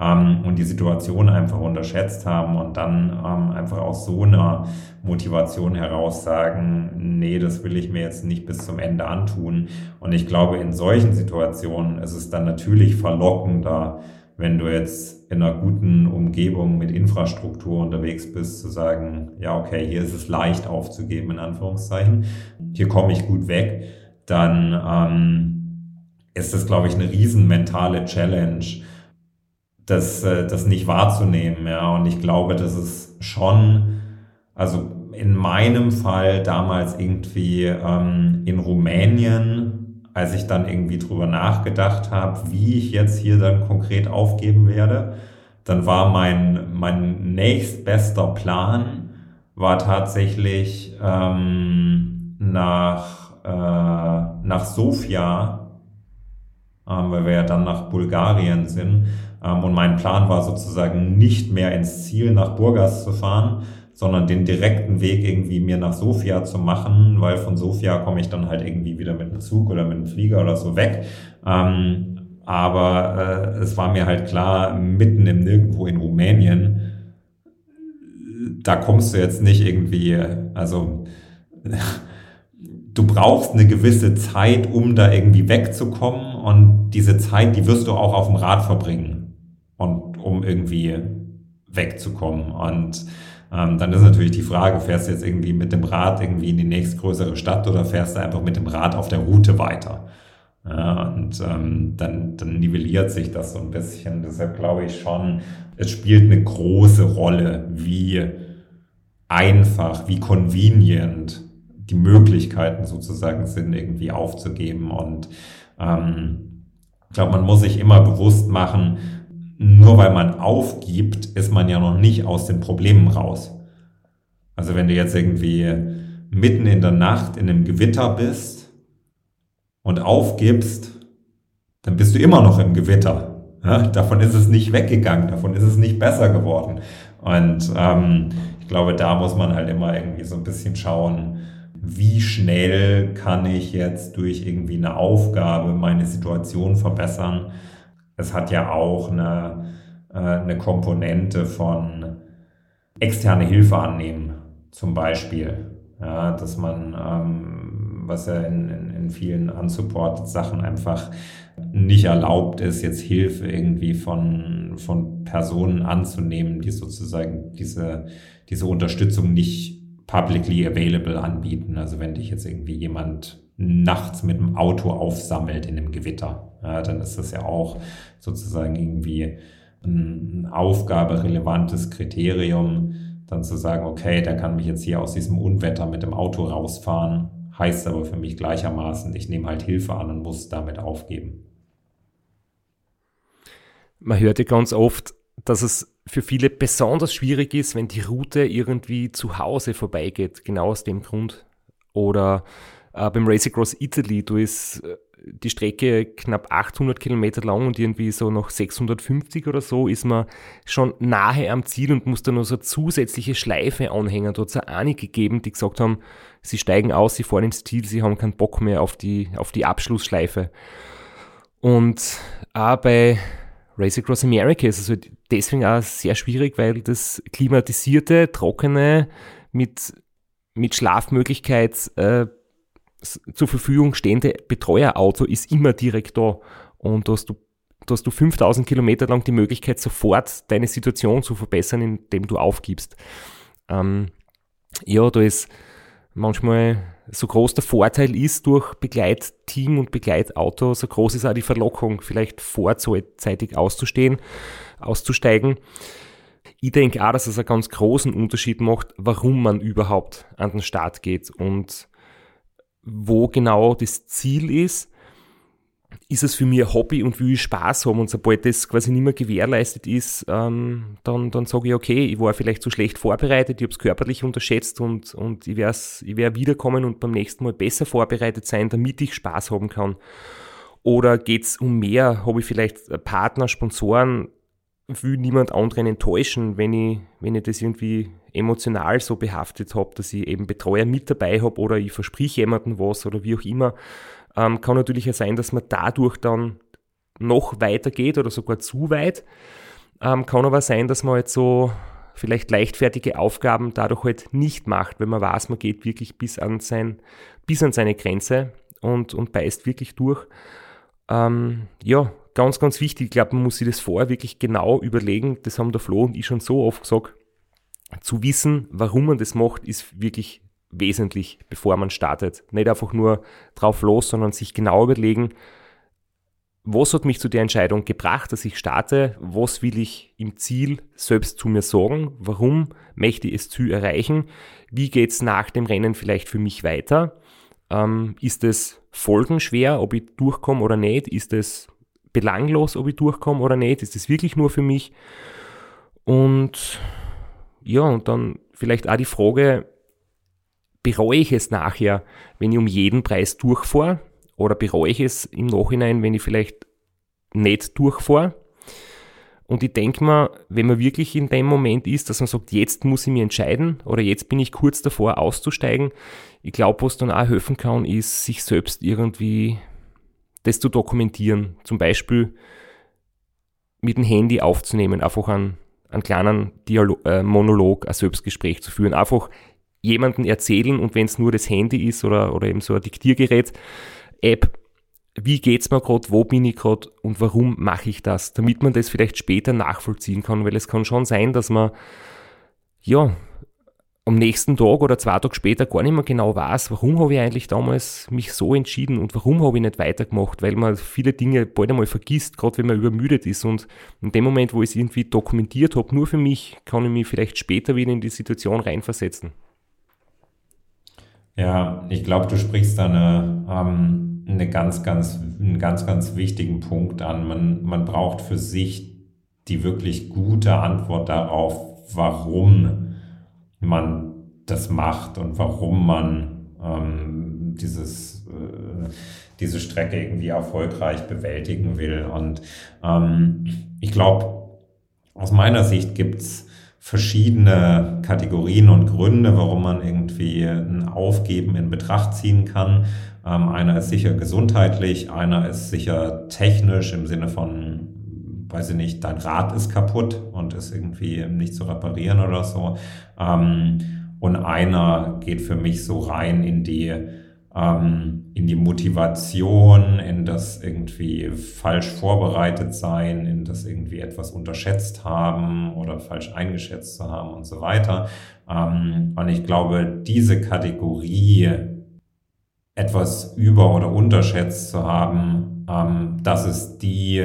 S2: ähm, und die Situation einfach unterschätzt haben und dann ähm, einfach aus so einer Motivation heraus sagen, nee, das will ich mir jetzt nicht bis zum Ende antun. Und ich glaube, in solchen Situationen ist es dann natürlich verlockender, wenn du jetzt in einer guten Umgebung mit Infrastruktur unterwegs bist, zu sagen, ja, okay, hier ist es leicht aufzugeben, in Anführungszeichen, hier komme ich gut weg, dann ähm, ist das, glaube ich, eine riesen mentale Challenge, das, äh, das nicht wahrzunehmen. Ja. Und ich glaube, das ist schon, also in meinem Fall damals irgendwie ähm, in Rumänien, als ich dann irgendwie drüber nachgedacht habe, wie ich jetzt hier dann konkret aufgeben werde, dann war mein, mein nächstbester Plan, war tatsächlich ähm, nach, äh, nach Sofia, ähm, weil wir ja dann nach Bulgarien sind. Ähm, und mein Plan war sozusagen nicht mehr ins Ziel nach Burgas zu fahren, sondern den direkten Weg irgendwie mir nach Sofia zu machen, weil von Sofia komme ich dann halt irgendwie wieder mit dem Zug oder mit dem Flieger oder so weg. Ähm, aber äh, es war mir halt klar, mitten im Nirgendwo in Rumänien, da kommst du jetzt nicht irgendwie, also du brauchst eine gewisse Zeit, um da irgendwie wegzukommen und diese Zeit, die wirst du auch auf dem Rad verbringen und um irgendwie wegzukommen und ähm, dann ist natürlich die Frage, fährst du jetzt irgendwie mit dem Rad irgendwie in die nächstgrößere Stadt oder fährst du einfach mit dem Rad auf der Route weiter? Ja, und ähm, dann, dann nivelliert sich das so ein bisschen. Deshalb glaube ich schon, es spielt eine große Rolle, wie einfach, wie convenient die Möglichkeiten sozusagen sind, irgendwie aufzugeben. Und ähm, ich glaube, man muss sich immer bewusst machen, nur weil man aufgibt, ist man ja noch nicht aus den Problemen raus. Also wenn du jetzt irgendwie mitten in der Nacht in einem Gewitter bist und aufgibst, dann bist du immer noch im Gewitter. Ja, davon ist es nicht weggegangen, davon ist es nicht besser geworden. Und ähm, ich glaube, da muss man halt immer irgendwie so ein bisschen schauen, wie schnell kann ich jetzt durch irgendwie eine Aufgabe meine Situation verbessern es hat ja auch eine, äh, eine Komponente von externe Hilfe annehmen, zum Beispiel. Ja, dass man, ähm, was ja in, in, in vielen Unsupported-Sachen einfach nicht erlaubt ist, jetzt Hilfe irgendwie von, von Personen anzunehmen, die sozusagen diese, diese Unterstützung nicht publicly available anbieten. Also wenn dich jetzt irgendwie jemand nachts mit dem Auto aufsammelt in einem Gewitter, ja, dann ist das ja auch sozusagen irgendwie ein aufgaberelevantes Kriterium, dann zu sagen, okay, der kann mich jetzt hier aus diesem Unwetter mit dem Auto rausfahren, heißt aber für mich gleichermaßen, ich nehme halt Hilfe an und muss damit aufgeben.
S1: Man hört ja ganz oft, dass es für viele besonders schwierig ist, wenn die Route irgendwie zu Hause vorbeigeht, genau aus dem Grund. Oder äh, beim Race Across Italy, du ist äh, die Strecke knapp 800 Kilometer lang und irgendwie so noch 650 oder so ist man schon nahe am Ziel und muss da noch so zusätzliche Schleife anhängen. Da hat es einige gegeben, die gesagt haben, sie steigen aus, sie fahren ins Ziel, sie haben keinen Bock mehr auf die, auf die Abschlussschleife. Und auch bei Race Across America ist es halt deswegen auch sehr schwierig, weil das klimatisierte, trockene, mit, mit Schlafmöglichkeit äh, zur Verfügung stehende Betreuerauto ist immer direkt da. Und da hast du, da hast du 5000 Kilometer lang die Möglichkeit, sofort deine Situation zu verbessern, indem du aufgibst. Ähm, ja, da ist manchmal so groß der Vorteil ist durch Begleitteam und Begleitauto, so groß ist auch die Verlockung, vielleicht vorzeitig auszustehen, auszusteigen. Ich denke auch, dass es einen ganz großen Unterschied macht, warum man überhaupt an den Start geht und wo genau das Ziel ist. Ist es für mich ein Hobby und will ich Spaß haben? Und sobald das quasi nicht mehr gewährleistet ist, ähm, dann, dann sage ich, okay, ich war vielleicht zu schlecht vorbereitet, ich habe es körperlich unterschätzt und, und ich werde ich werd wiederkommen und beim nächsten Mal besser vorbereitet sein, damit ich Spaß haben kann. Oder geht es um mehr? Habe ich vielleicht Partner, Sponsoren? Will niemand anderen enttäuschen, wenn ich, wenn ich das irgendwie emotional so behaftet habe, dass ich eben Betreuer mit dabei habe oder ich versprich jemandem was oder wie auch immer, ähm, kann natürlich ja sein, dass man dadurch dann noch weiter geht oder sogar zu weit. Ähm, kann aber sein, dass man halt so vielleicht leichtfertige Aufgaben dadurch halt nicht macht, wenn man weiß, man geht wirklich bis an, sein, bis an seine Grenze und, und beißt wirklich durch. Ähm, ja, ganz, ganz wichtig. Ich glaube, man muss sich das vorher wirklich genau überlegen. Das haben der Flo und ich schon so oft gesagt zu wissen, warum man das macht, ist wirklich wesentlich, bevor man startet. Nicht einfach nur drauf los, sondern sich genau überlegen, was hat mich zu der Entscheidung gebracht, dass ich starte? Was will ich im Ziel selbst zu mir sagen? Warum möchte ich es zu erreichen? Wie geht es nach dem Rennen vielleicht für mich weiter? Ähm, ist es folgenschwer, ob ich durchkomme oder nicht? Ist es belanglos, ob ich durchkomme oder nicht? Ist es wirklich nur für mich? Und ja, und dann vielleicht auch die Frage, bereue ich es nachher, wenn ich um jeden Preis durchfahre? Oder bereue ich es im Nachhinein, wenn ich vielleicht nicht durchfahre? Und ich denke mir, wenn man wirklich in dem Moment ist, dass man sagt, jetzt muss ich mich entscheiden oder jetzt bin ich kurz davor auszusteigen, ich glaube, was dann auch helfen kann, ist, sich selbst irgendwie das zu dokumentieren. Zum Beispiel mit dem Handy aufzunehmen, einfach einen, einen kleinen Dialog, äh, Monolog, ein Selbstgespräch zu führen. Einfach jemanden erzählen und wenn es nur das Handy ist oder, oder eben so ein Diktiergerät, App, wie geht's mir gerade, wo bin ich gerade und warum mache ich das, damit man das vielleicht später nachvollziehen kann, weil es kann schon sein, dass man ja am nächsten Tag oder zwei Tage später gar nicht mehr genau weiß, warum habe ich eigentlich damals mich so entschieden und warum habe ich nicht weitergemacht, weil man viele Dinge bald einmal vergisst, gerade wenn man übermüdet ist und in dem Moment, wo ich es irgendwie dokumentiert habe, nur für mich, kann ich mich vielleicht später wieder in die Situation reinversetzen.
S2: Ja, ich glaube, du sprichst da eine, ähm, eine ganz, ganz, einen ganz, ganz wichtigen Punkt an. Man, man braucht für sich die wirklich gute Antwort darauf, warum man das macht und warum man ähm, dieses, äh, diese Strecke irgendwie erfolgreich bewältigen will. Und ähm, ich glaube, aus meiner Sicht gibt's verschiedene Kategorien und Gründe, warum man irgendwie ein Aufgeben in Betracht ziehen kann. Ähm, einer ist sicher gesundheitlich, einer ist sicher technisch im Sinne von, weiß ich nicht, dein Rad ist kaputt und ist irgendwie nicht zu reparieren oder so. Ähm, und einer geht für mich so rein in die ähm, in die Motivation, in das irgendwie falsch vorbereitet sein, in das irgendwie etwas unterschätzt haben oder falsch eingeschätzt zu haben und so weiter. Ähm, und ich glaube, diese Kategorie etwas über- oder unterschätzt zu haben, ähm, das ist die,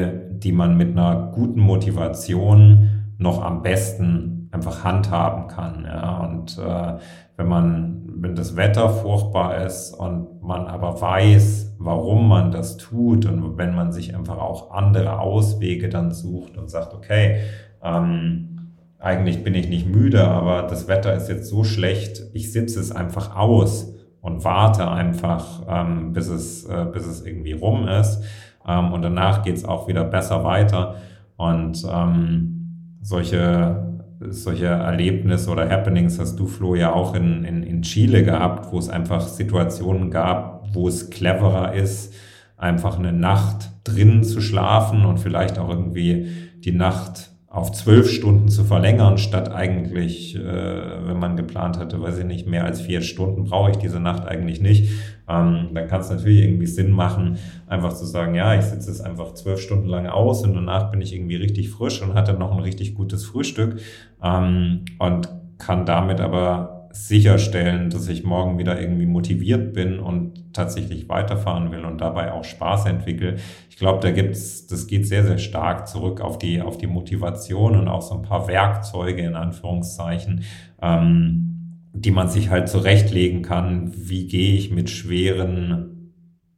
S2: die man mit einer guten Motivation noch am besten einfach handhaben kann. Ja? Und äh, wenn man wenn das Wetter furchtbar ist und man aber weiß, warum man das tut und wenn man sich einfach auch andere Auswege dann sucht und sagt, okay, ähm, eigentlich bin ich nicht müde, aber das Wetter ist jetzt so schlecht, ich sitze es einfach aus und warte einfach, ähm, bis, es, äh, bis es irgendwie rum ist. Ähm, und danach geht es auch wieder besser weiter. Und ähm, solche solche Erlebnisse oder Happenings hast du, Flo, ja auch in, in, in Chile gehabt, wo es einfach Situationen gab, wo es cleverer ist, einfach eine Nacht drin zu schlafen und vielleicht auch irgendwie die Nacht auf zwölf Stunden zu verlängern, statt eigentlich, äh, wenn man geplant hatte, weiß ich nicht, mehr als vier Stunden brauche ich diese Nacht eigentlich nicht. Ähm, dann kann es natürlich irgendwie Sinn machen, einfach zu sagen, ja, ich sitze es einfach zwölf Stunden lang aus und danach bin ich irgendwie richtig frisch und hatte noch ein richtig gutes Frühstück ähm, und kann damit aber sicherstellen, dass ich morgen wieder irgendwie motiviert bin und tatsächlich weiterfahren will und dabei auch Spaß entwickle. Ich glaube, da gibt's, das geht sehr, sehr stark zurück auf die, auf die Motivation und auch so ein paar Werkzeuge in Anführungszeichen, ähm, die man sich halt zurechtlegen kann. Wie gehe ich mit schweren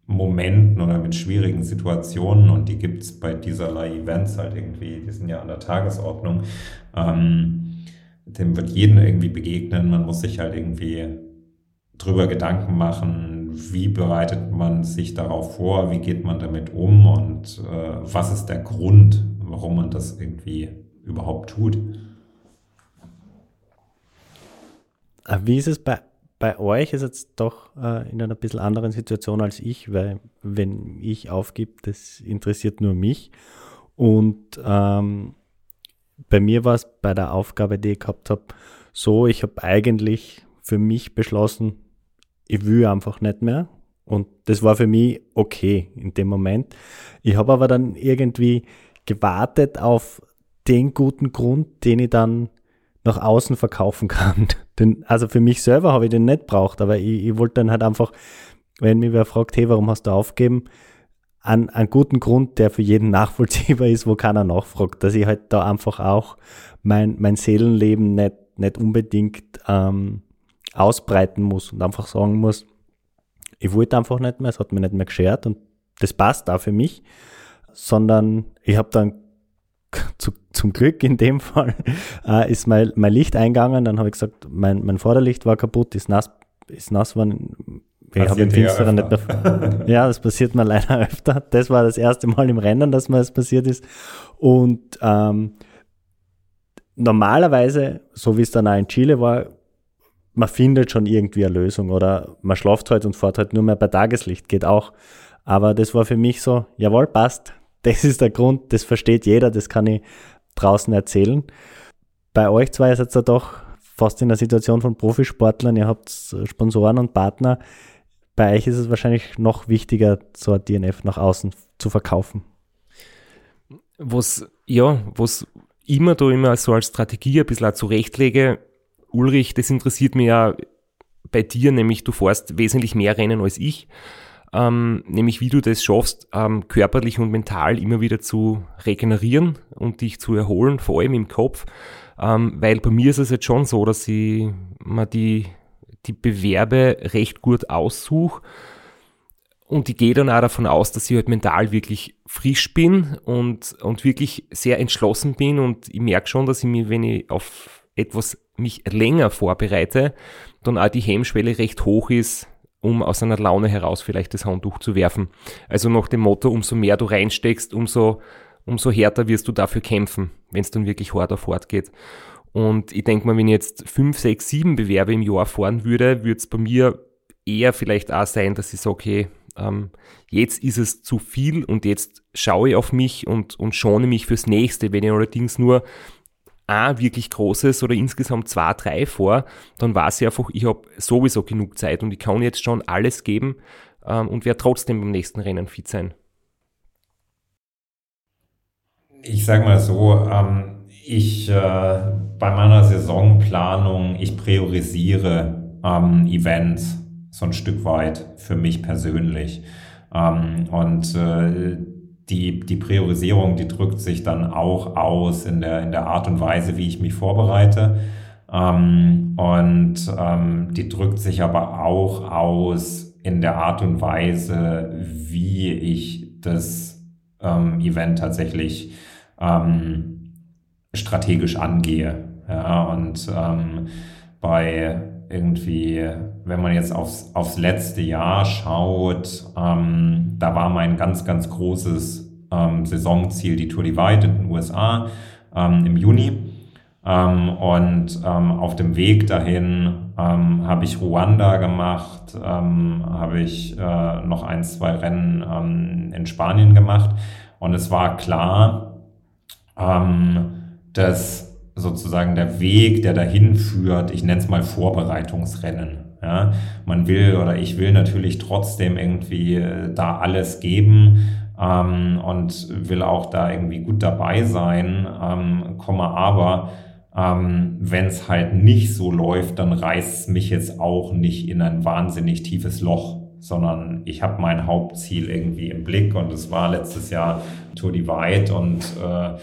S2: Momenten oder mit schwierigen Situationen und die gibt's bei dieserlei Events halt irgendwie, die sind ja an der Tagesordnung. Ähm, dem wird jeden irgendwie begegnen. Man muss sich halt irgendwie drüber Gedanken machen, wie bereitet man sich darauf vor, wie geht man damit um und äh, was ist der Grund, warum man das irgendwie überhaupt tut.
S6: Wie ist es bei, bei euch? Ist jetzt doch äh, in einer bisschen anderen Situation als ich, weil wenn ich aufgebe, das interessiert nur mich. Und ähm, bei mir war es bei der Aufgabe, die ich gehabt habe, so, ich habe eigentlich für mich beschlossen, ich will einfach nicht mehr. Und das war für mich okay in dem Moment. Ich habe aber dann irgendwie gewartet auf den guten Grund, den ich dann nach außen verkaufen kann. Den, also für mich selber habe ich den nicht braucht, aber ich, ich wollte dann halt einfach, wenn mich wer fragt, hey, warum hast du aufgegeben, einen, einen guten Grund, der für jeden nachvollziehbar ist, wo keiner nachfragt, dass ich halt da einfach auch mein, mein Seelenleben nicht, nicht unbedingt ähm, ausbreiten muss und einfach sagen muss, ich wollte einfach nicht mehr, es hat mir nicht mehr geschert und das passt auch für mich, sondern ich habe dann zu, zum Glück in dem Fall äh, ist mein, mein Licht eingegangen. Dann habe ich gesagt, mein, mein Vorderlicht war kaputt, ist nass, ist nass worden. Ich habe im Finsteren nicht mehr. ja, das passiert mir leider öfter. Das war das erste Mal im Rennen, dass mir das passiert ist. Und ähm, normalerweise, so wie es dann auch in Chile war, man findet schon irgendwie eine Lösung oder man schlaft halt und fährt halt nur mehr bei Tageslicht, geht auch. Aber das war für mich so, jawohl, passt. Das ist der Grund, das versteht jeder, das kann ich draußen erzählen. Bei euch zwei jetzt ja doch fast in der Situation von Profisportlern, ihr habt Sponsoren und Partner. Bei euch ist es wahrscheinlich noch wichtiger, so ein DNF nach außen zu verkaufen.
S1: Was, ja, was immer da immer so als Strategie ein bisschen auch zurechtlege, Ulrich, das interessiert mich ja bei dir, nämlich du fährst wesentlich mehr Rennen als ich, ähm, nämlich wie du das schaffst, ähm, körperlich und mental immer wieder zu regenerieren und dich zu erholen, vor allem im Kopf, ähm, weil bei mir ist es jetzt schon so, dass ich mir die, die Bewerbe recht gut aussuche und ich gehe dann auch davon aus, dass ich halt mental wirklich frisch bin und, und wirklich sehr entschlossen bin und ich merke schon, dass ich mich, wenn ich auf etwas mich länger vorbereite, dann auch die Hemmschwelle recht hoch ist, um aus einer Laune heraus vielleicht das Handtuch zu werfen. Also nach dem Motto, umso mehr du reinsteckst, umso, umso härter wirst du dafür kämpfen, wenn es dann wirklich hart auf hart geht. Und ich denke mal, wenn ich jetzt fünf, sechs, sieben Bewerbe im Jahr fahren würde, würde es bei mir eher vielleicht auch sein, dass ich sage, okay, ähm, jetzt ist es zu viel und jetzt schaue ich auf mich und, und schone mich fürs nächste. Wenn ich allerdings nur ein wirklich großes oder insgesamt zwei, drei vor, dann weiß ich einfach, ich habe sowieso genug Zeit und ich kann jetzt schon alles geben ähm, und werde trotzdem beim nächsten Rennen fit sein.
S2: Ich sage mal so, ähm, ich äh, bei meiner Saisonplanung, ich priorisiere ähm, Events so ein Stück weit für mich persönlich. Ähm, und äh, die, die Priorisierung, die drückt sich dann auch aus in der, in der Art und Weise, wie ich mich vorbereite. Ähm, und ähm, die drückt sich aber auch aus in der Art und Weise, wie ich das ähm, Event tatsächlich ähm, strategisch angehe. Ja, und ähm, bei irgendwie, wenn man jetzt aufs, aufs letzte Jahr schaut, ähm, da war mein ganz, ganz großes ähm, Saisonziel die Tour Divide in den USA ähm, im Juni. Ähm, und ähm, auf dem Weg dahin ähm, habe ich Ruanda gemacht, habe ich äh, noch ein, zwei Rennen in Spanien gemacht. Und es war klar, dass sozusagen der Weg, der dahin führt, ich nenne es mal Vorbereitungsrennen. Ja, man will oder ich will natürlich trotzdem irgendwie äh, da alles geben ähm, und will auch da irgendwie gut dabei sein, ähm, komme aber ähm, wenn es halt nicht so läuft, dann reißt es mich jetzt auch nicht in ein wahnsinnig tiefes Loch, sondern ich habe mein Hauptziel irgendwie im Blick und es war letztes Jahr Tour Divide und äh,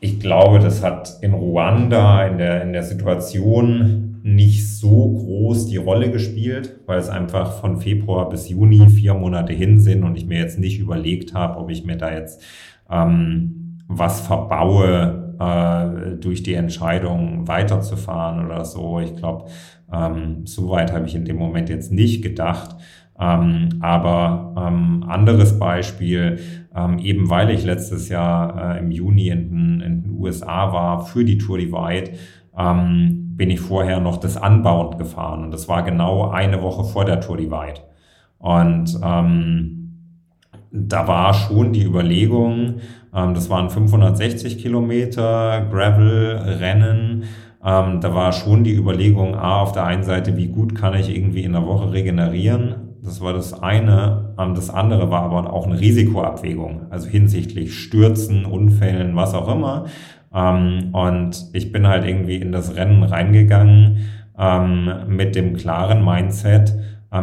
S2: ich glaube, das hat in Ruanda in der, in der Situation nicht so groß die Rolle gespielt, weil es einfach von Februar bis Juni vier Monate hin sind und ich mir jetzt nicht überlegt habe, ob ich mir da jetzt ähm, was verbaue äh, durch die Entscheidung weiterzufahren oder so. Ich glaube, ähm, so weit habe ich in dem Moment jetzt nicht gedacht. Ähm, aber ähm, anderes Beispiel, ähm, eben weil ich letztes Jahr äh, im Juni in den, in den, USA war für die Tour Divide, ähm, bin ich vorher noch das Unbound gefahren. Und das war genau eine Woche vor der Tour Divide. Und ähm, da war schon die Überlegung, ähm, das waren 560 Kilometer Gravel-Rennen, ähm, da war schon die Überlegung, A, auf der einen Seite, wie gut kann ich irgendwie in der Woche regenerieren, das war das eine. Ähm, das andere war aber auch eine Risikoabwägung, also hinsichtlich Stürzen, Unfällen, was auch immer. Ähm, und ich bin halt irgendwie in das Rennen reingegangen ähm, mit dem klaren Mindset,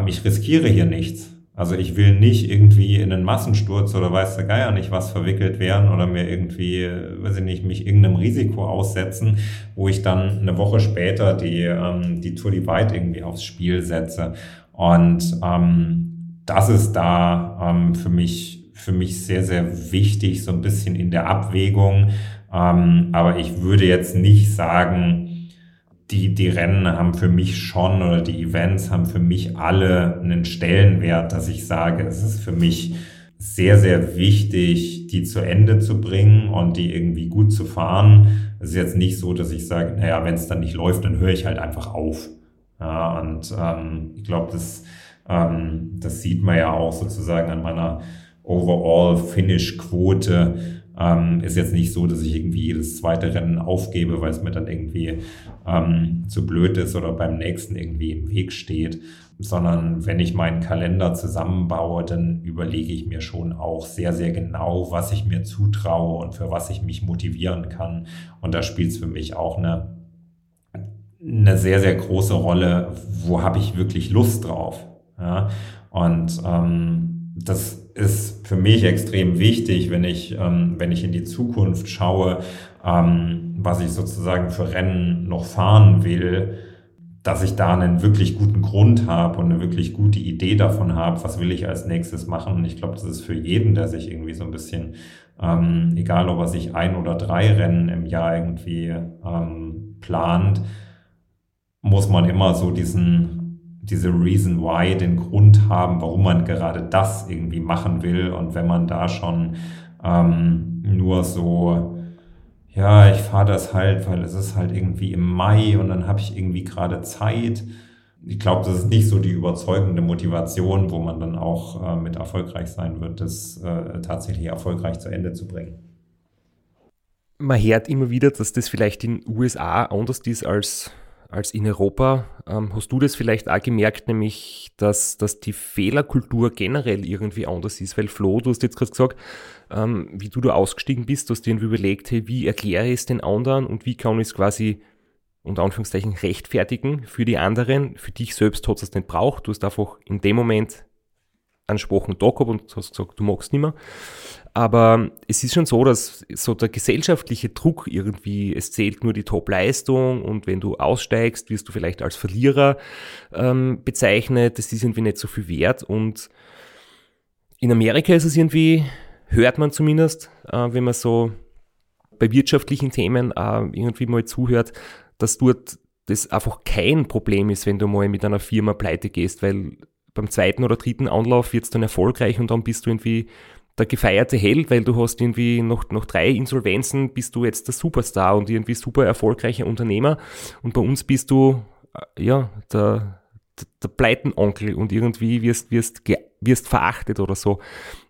S2: ich riskiere hier nichts. Also ich will nicht irgendwie in einen Massensturz oder weiß der Geier nicht was verwickelt werden oder mir irgendwie, weiß ich nicht, mich irgendeinem Risiko aussetzen, wo ich dann eine Woche später die, die Tour Divide irgendwie aufs Spiel setze. Und ähm, das ist da ähm, für mich für mich sehr, sehr wichtig, so ein bisschen in der Abwägung. Ähm, aber ich würde jetzt nicht sagen, die, die Rennen haben für mich schon oder die Events haben für mich alle einen Stellenwert, dass ich sage, es ist für mich sehr, sehr wichtig, die zu Ende zu bringen und die irgendwie gut zu fahren. Es ist jetzt nicht so, dass ich sage, naja, wenn es dann nicht läuft, dann höre ich halt einfach auf. Ja, und ähm, ich glaube, das, ähm, das sieht man ja auch sozusagen an meiner Overall-Finish-Quote. Ähm, ist jetzt nicht so, dass ich irgendwie jedes zweite Rennen aufgebe, weil es mir dann irgendwie ähm, zu blöd ist oder beim nächsten irgendwie im Weg steht, sondern wenn ich meinen Kalender zusammenbaue, dann überlege ich mir schon auch sehr, sehr genau, was ich mir zutraue und für was ich mich motivieren kann. Und da spielt es für mich auch eine, eine sehr, sehr große Rolle, wo habe ich wirklich Lust drauf. Ja? Und ähm, das ist für mich extrem wichtig, wenn ich, ähm, wenn ich in die Zukunft schaue, ähm, was ich sozusagen für Rennen noch fahren will, dass ich da einen wirklich guten Grund habe und eine wirklich gute Idee davon habe, was will ich als nächstes machen. Und ich glaube, das ist für jeden, der sich irgendwie so ein bisschen, ähm, egal ob er sich ein oder drei Rennen im Jahr irgendwie ähm, plant, muss man immer so diesen diese Reason Why, den Grund haben, warum man gerade das irgendwie machen will. Und wenn man da schon ähm, nur so, ja, ich fahre das halt, weil es ist halt irgendwie im Mai und dann habe ich irgendwie gerade Zeit. Ich glaube, das ist nicht so die überzeugende Motivation, wo man dann auch äh, mit erfolgreich sein wird, das äh, tatsächlich erfolgreich zu Ende zu bringen.
S1: Man hört immer wieder, dass das vielleicht in den USA anders ist als als in Europa. Ähm, hast du das vielleicht auch gemerkt, nämlich, dass, dass die Fehlerkultur generell irgendwie anders ist? Weil Flo, du hast jetzt gerade gesagt, ähm, wie du da ausgestiegen bist, du hast dir irgendwie überlegt, hey, wie erkläre ich es den anderen und wie kann ich es quasi unter Anführungszeichen rechtfertigen für die anderen. Für dich selbst hat es nicht braucht. Du hast einfach in dem Moment schwachen Tag gehabt und hast gesagt, du magst nicht mehr. Aber es ist schon so, dass so der gesellschaftliche Druck irgendwie, es zählt nur die Top-Leistung und wenn du aussteigst, wirst du vielleicht als Verlierer ähm, bezeichnet. Das ist irgendwie nicht so viel wert. Und in Amerika ist es irgendwie, hört man zumindest, äh, wenn man so bei wirtschaftlichen Themen äh, irgendwie mal zuhört, dass dort das einfach kein Problem ist, wenn du mal mit einer Firma pleite gehst, weil beim zweiten oder dritten Anlauf wird es dann erfolgreich und dann bist du irgendwie der gefeierte Held, weil du hast irgendwie noch, noch drei Insolvenzen, bist du jetzt der Superstar und irgendwie super erfolgreicher Unternehmer. Und bei uns bist du, äh, ja, der, der, der Pleitenonkel und irgendwie wirst, wirst, wirst verachtet oder so.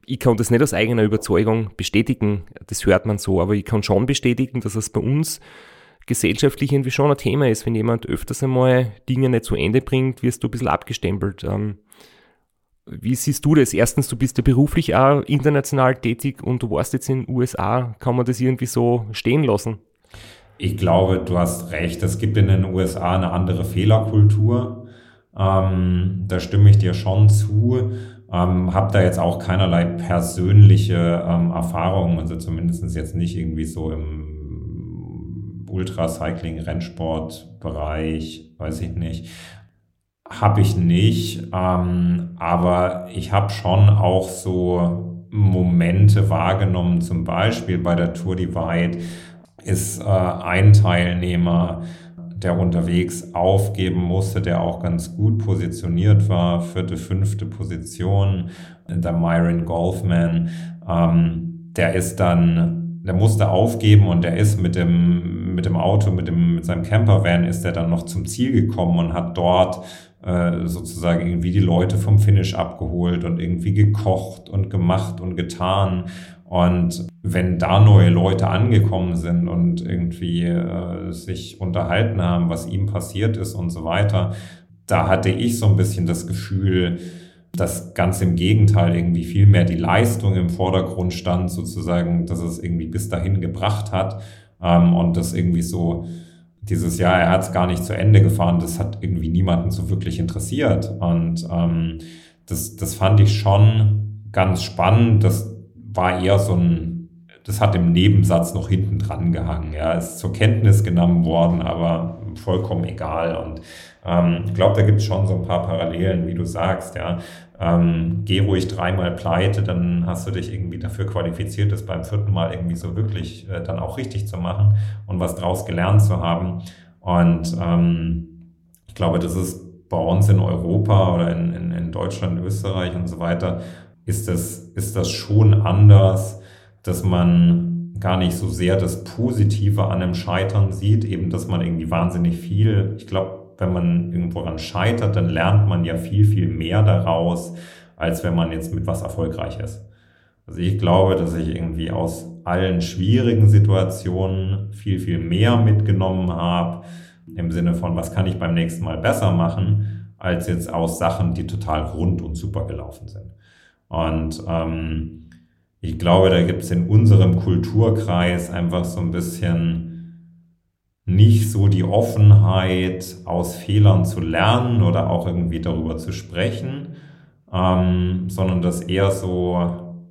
S1: Ich kann das nicht aus eigener Überzeugung bestätigen, das hört man so, aber ich kann schon bestätigen, dass es bei uns gesellschaftlich irgendwie schon ein Thema ist. Wenn jemand öfters einmal Dinge nicht zu Ende bringt, wirst du ein bisschen abgestempelt. Ähm, wie siehst du das? Erstens, du bist ja beruflich auch international tätig und du warst jetzt in den USA. Kann man das irgendwie so stehen lassen?
S2: Ich glaube, du hast recht. Es gibt in den USA eine andere Fehlerkultur. Ähm, da stimme ich dir schon zu. Ähm, habe da jetzt auch keinerlei persönliche ähm, Erfahrungen, also zumindest jetzt nicht irgendwie so im Ultracycling-Rennsport-Bereich, weiß ich nicht. Habe ich nicht, ähm, aber ich habe schon auch so Momente wahrgenommen, zum Beispiel bei der Tour Divide ist äh, ein Teilnehmer, der unterwegs aufgeben musste, der auch ganz gut positioniert war, vierte, fünfte Position, der Myron Golfman, ähm, der ist dann, der musste aufgeben und der ist mit dem, mit dem Auto, mit dem, mit seinem Campervan ist er dann noch zum Ziel gekommen und hat dort äh, sozusagen irgendwie die Leute vom Finish abgeholt und irgendwie gekocht und gemacht und getan. Und wenn da neue Leute angekommen sind und irgendwie äh, sich unterhalten haben, was ihm passiert ist und so weiter, da hatte ich so ein bisschen das Gefühl, dass ganz im Gegenteil irgendwie viel mehr die Leistung im Vordergrund stand, sozusagen, dass es irgendwie bis dahin gebracht hat ähm, und das irgendwie so dieses Jahr, er hat es gar nicht zu Ende gefahren, das hat irgendwie niemanden so wirklich interessiert. Und ähm, das, das fand ich schon ganz spannend. Das war eher so ein, das hat im Nebensatz noch hinten dran gehangen. Ja, ist zur Kenntnis genommen worden, aber vollkommen egal. Und ähm, ich glaube, da gibt es schon so ein paar Parallelen, wie du sagst, ja. Ähm, geh ruhig dreimal pleite, dann hast du dich irgendwie dafür qualifiziert, das beim vierten Mal irgendwie so wirklich äh, dann auch richtig zu machen und was draus gelernt zu haben. Und ähm, ich glaube, das ist bei uns in Europa oder in, in, in Deutschland, Österreich und so weiter, ist das, ist das schon anders, dass man gar nicht so sehr das Positive an einem Scheitern sieht, eben, dass man irgendwie wahnsinnig viel, ich glaube, wenn man irgendwo ran scheitert, dann lernt man ja viel, viel mehr daraus, als wenn man jetzt mit was erfolgreich ist. Also ich glaube, dass ich irgendwie aus allen schwierigen Situationen viel, viel mehr mitgenommen habe, im Sinne von, was kann ich beim nächsten Mal besser machen, als jetzt aus Sachen, die total rund und super gelaufen sind. Und ähm, ich glaube, da gibt es in unserem Kulturkreis einfach so ein bisschen nicht so die Offenheit, aus Fehlern zu lernen oder auch irgendwie darüber zu sprechen, ähm, sondern das eher so,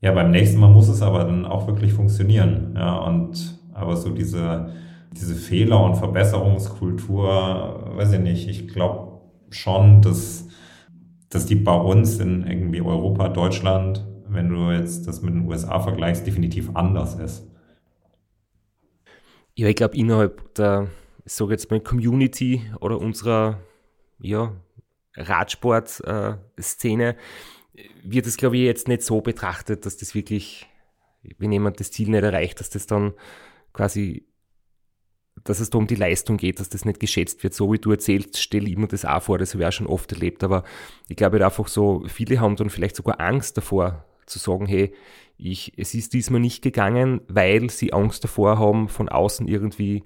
S2: ja, beim nächsten Mal muss es aber dann auch wirklich funktionieren. Ja, und aber so diese, diese Fehler- und Verbesserungskultur, weiß ich nicht, ich glaube schon, dass, dass die bei uns in irgendwie Europa, Deutschland, wenn du jetzt das mit den USA vergleichst, definitiv anders ist.
S1: Ja, ich glaube, innerhalb der, sage jetzt mal, Community oder unserer ja, Radsport-Szene wird es, glaube ich, jetzt nicht so betrachtet, dass das wirklich, wenn jemand das Ziel nicht erreicht, dass das dann quasi, dass es da um die Leistung geht, dass das nicht geschätzt wird. So wie du erzählst, stelle ich mir das auch vor, das habe ich auch schon oft erlebt. Aber ich glaube einfach so, viele haben dann vielleicht sogar Angst davor, zu sagen, hey, ich, es ist diesmal nicht gegangen, weil sie Angst davor haben, von außen irgendwie,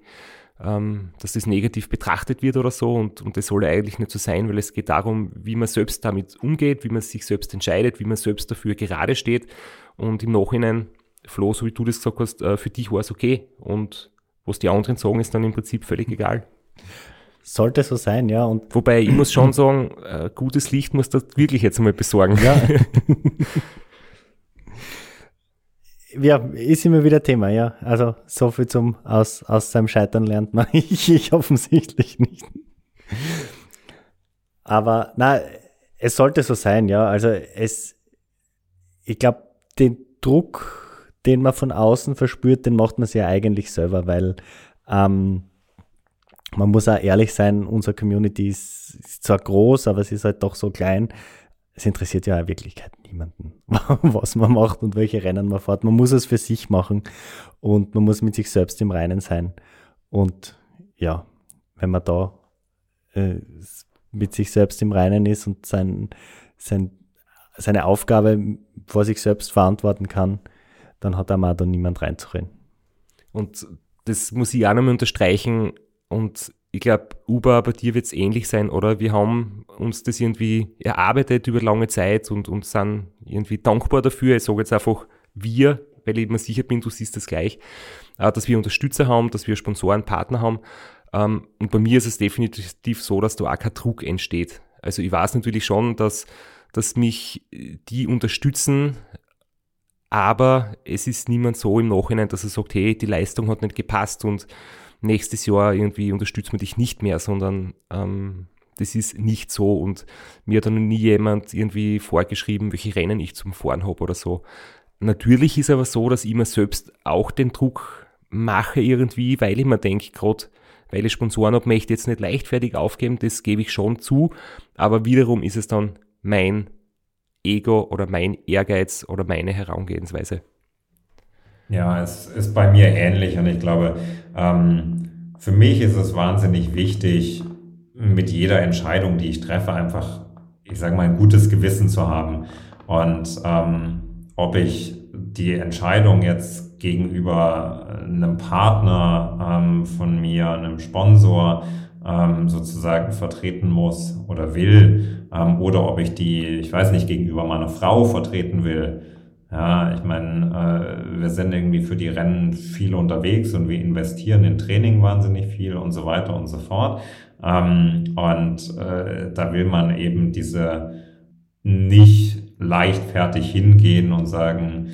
S1: ähm, dass das negativ betrachtet wird oder so. Und, und das soll eigentlich nicht so sein, weil es geht darum, wie man selbst damit umgeht, wie man sich selbst entscheidet, wie man selbst dafür gerade steht. Und im Nachhinein, Flo, so wie du das gesagt hast, äh, für dich war es okay. Und was die anderen sagen, ist dann im Prinzip völlig egal.
S6: Sollte so sein, ja. Und
S1: Wobei ich muss schon sagen, äh, gutes Licht muss das wirklich jetzt einmal besorgen.
S6: Ja. ja, ist immer wieder Thema, ja. Also so viel zum aus, aus seinem Scheitern lernt man. ich, ich offensichtlich nicht. Aber na, es sollte so sein, ja. Also es, ich glaube, den Druck, den man von außen verspürt, den macht man sich ja eigentlich selber, weil ähm, man muss auch ehrlich sein, unsere Community ist, ist zwar groß, aber sie ist halt doch so klein. Es interessiert ja in Wirklichkeit niemanden, was man macht und welche Rennen man fährt. Man muss es für sich machen und man muss mit sich selbst im Reinen sein. Und ja, wenn man da äh, mit sich selbst im Reinen ist und sein, sein, seine Aufgabe vor sich selbst verantworten kann, dann hat einmal da niemand reinzureden.
S1: Und das muss ich auch nochmal unterstreichen. Und ich glaube, Uber, bei dir wird es ähnlich sein, oder? Wir haben uns das irgendwie erarbeitet über lange Zeit und, und sind irgendwie dankbar dafür. Ich sage jetzt einfach wir, weil ich mir sicher bin, du siehst das gleich, äh, dass wir Unterstützer haben, dass wir Sponsoren, Partner haben. Ähm, und bei mir ist es definitiv so, dass da auch kein Druck entsteht. Also ich weiß natürlich schon, dass, dass mich die unterstützen, aber es ist niemand so im Nachhinein, dass er sagt, hey, die Leistung hat nicht gepasst und nächstes Jahr irgendwie unterstützen wir dich nicht mehr, sondern ähm, das ist nicht so und mir hat dann nie jemand irgendwie vorgeschrieben, welche Rennen ich zum Fahren habe oder so. Natürlich ist aber so, dass ich mir selbst auch den Druck mache irgendwie, weil ich mir denke, gerade weil ich Sponsoren habe, möchte ich jetzt nicht leichtfertig aufgeben, das gebe ich schon zu, aber wiederum ist es dann mein Ego oder mein Ehrgeiz oder meine Herangehensweise.
S2: Ja, es ist bei mir ähnlich und ich glaube, ähm, für mich ist es wahnsinnig wichtig, mit jeder Entscheidung, die ich treffe, einfach, ich sage mal, ein gutes Gewissen zu haben. Und ähm, ob ich die Entscheidung jetzt gegenüber einem Partner ähm, von mir, einem Sponsor sozusagen vertreten muss oder will, oder ob ich die, ich weiß nicht, gegenüber meiner Frau vertreten will, ja, ich meine, äh, wir sind irgendwie für die Rennen viel unterwegs und wir investieren in Training wahnsinnig viel und so weiter und so fort. Ähm, und äh, da will man eben diese nicht leichtfertig hingehen und sagen,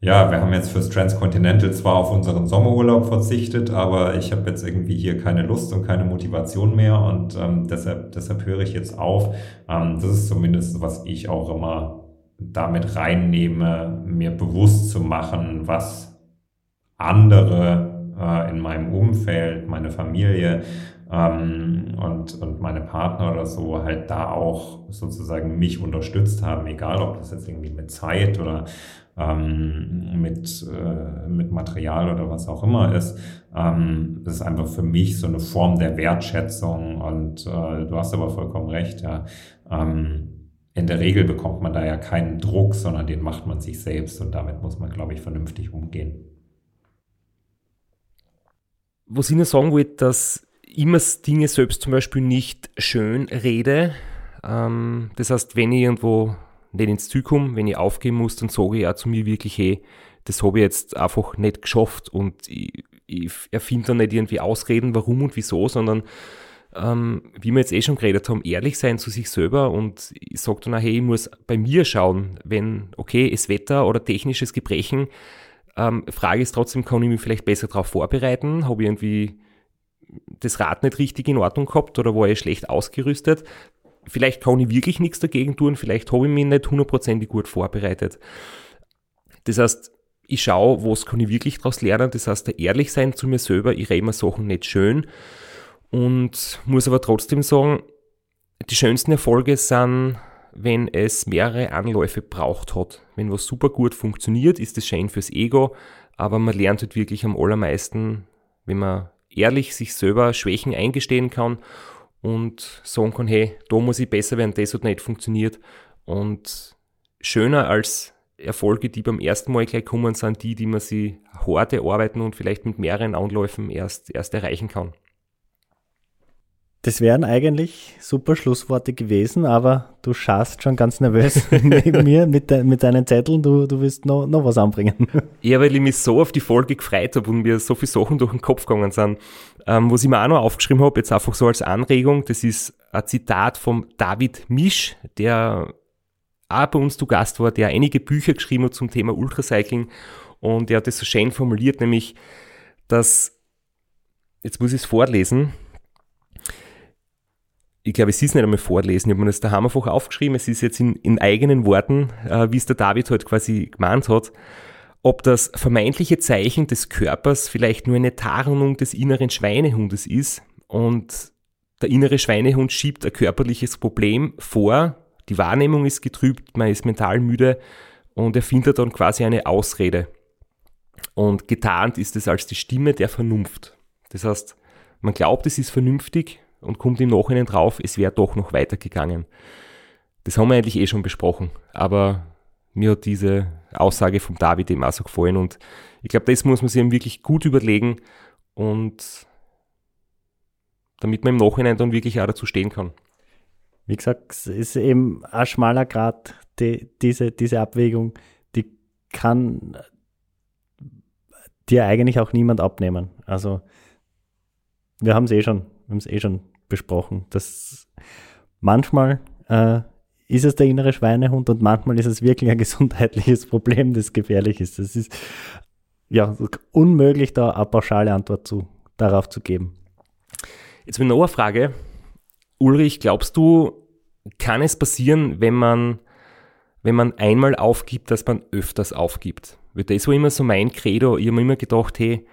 S2: ja, wir haben jetzt fürs Transcontinental zwar auf unseren Sommerurlaub verzichtet, aber ich habe jetzt irgendwie hier keine Lust und keine Motivation mehr und ähm, deshalb, deshalb höre ich jetzt auf. Ähm, das ist zumindest, was ich auch immer damit reinnehme, mir bewusst zu machen, was andere äh, in meinem Umfeld, meine Familie ähm, und, und meine Partner oder so halt da auch sozusagen mich unterstützt haben, egal ob das jetzt irgendwie mit Zeit oder ähm, mit, äh, mit Material oder was auch immer ist. Ähm, das ist einfach für mich so eine Form der Wertschätzung und äh, du hast aber vollkommen recht, ja. Ähm, in der Regel bekommt man da ja keinen Druck, sondern den macht man sich selbst und damit muss man, glaube ich, vernünftig umgehen.
S1: Was ich nur sagen wollte, dass immer Dinge selbst zum Beispiel nicht schön rede. Ähm, das heißt, wenn ich irgendwo nicht ins Ziel komme, wenn ich aufgeben muss, dann sage ich auch zu mir wirklich, hey, das habe ich jetzt einfach nicht geschafft und ich, ich erfinde da nicht irgendwie Ausreden, warum und wieso, sondern ähm, wie wir jetzt eh schon geredet haben, ehrlich sein zu sich selber und ich sage dann auch, hey, ich muss bei mir schauen, wenn, okay, es Wetter oder technisches Gebrechen, ähm, Frage ist trotzdem, kann ich mich vielleicht besser darauf vorbereiten? Habe ich irgendwie das Rad nicht richtig in Ordnung gehabt oder war ich schlecht ausgerüstet? vielleicht kann ich wirklich nichts dagegen tun, vielleicht habe ich mich nicht hundertprozentig gut vorbereitet. Das heißt, ich schaue, was kann ich wirklich daraus lernen. Das heißt, ehrlich sein zu mir selber, ich rede mir Sachen nicht schön und muss aber trotzdem sagen, die schönsten Erfolge sind, wenn es mehrere Anläufe braucht hat. Wenn was super gut funktioniert, ist das schön fürs Ego, aber man lernt halt wirklich am allermeisten, wenn man ehrlich sich selber Schwächen eingestehen kann und sagen kann, hey, da muss ich besser werden, das hat nicht funktioniert. Und schöner als Erfolge, die beim ersten Mal gleich kommen, sind die, die man sich hart erarbeiten und vielleicht mit mehreren Anläufen erst, erst erreichen kann.
S6: Das wären eigentlich super Schlussworte gewesen, aber du schaust schon ganz nervös neben mir mit, de, mit deinen Zetteln. Du, du willst noch, noch was anbringen.
S1: Ja, weil ich mich so auf die Folge gefreut habe und mir so viele Sachen durch den Kopf gegangen sind. Ähm, was ich mir auch noch aufgeschrieben habe, jetzt einfach so als Anregung, das ist ein Zitat vom David Misch, der auch bei uns zu Gast war, der einige Bücher geschrieben hat zum Thema Ultracycling und der hat das so schön formuliert, nämlich, dass, jetzt muss ich es vorlesen, ich glaube, es ist nicht einmal vorlesen, ich habe mir das daheim einfach aufgeschrieben, es ist jetzt in, in eigenen Worten, äh, wie es der David halt quasi gemeint hat, ob das vermeintliche Zeichen des Körpers vielleicht nur eine Tarnung des inneren Schweinehundes ist und der innere Schweinehund schiebt ein körperliches Problem vor, die Wahrnehmung ist getrübt, man ist mental müde und er findet dann quasi eine Ausrede. Und getarnt ist es als die Stimme der Vernunft. Das heißt, man glaubt, es ist vernünftig, und kommt im Nachhinein drauf, es wäre doch noch weitergegangen. Das haben wir eigentlich eh schon besprochen, aber mir hat diese Aussage vom David eben auch so gefallen und ich glaube, das muss man sich eben wirklich gut überlegen und damit man im Nachhinein dann wirklich auch dazu stehen kann.
S6: Wie gesagt, es ist eben ein schmaler Grad, die, diese, diese Abwägung, die kann dir eigentlich auch niemand abnehmen. Also wir haben es eh schon, wir haben es eh schon besprochen. dass manchmal äh, ist es der innere Schweinehund und manchmal ist es wirklich ein gesundheitliches Problem, das gefährlich ist. Es ist ja unmöglich, da eine pauschale Antwort zu, darauf zu geben.
S1: Jetzt noch eine Frage. Ulrich, glaubst du, kann es passieren, wenn man, wenn man einmal aufgibt, dass man öfters aufgibt? Weil das war immer so mein Credo. Ich habe mir immer gedacht, hey,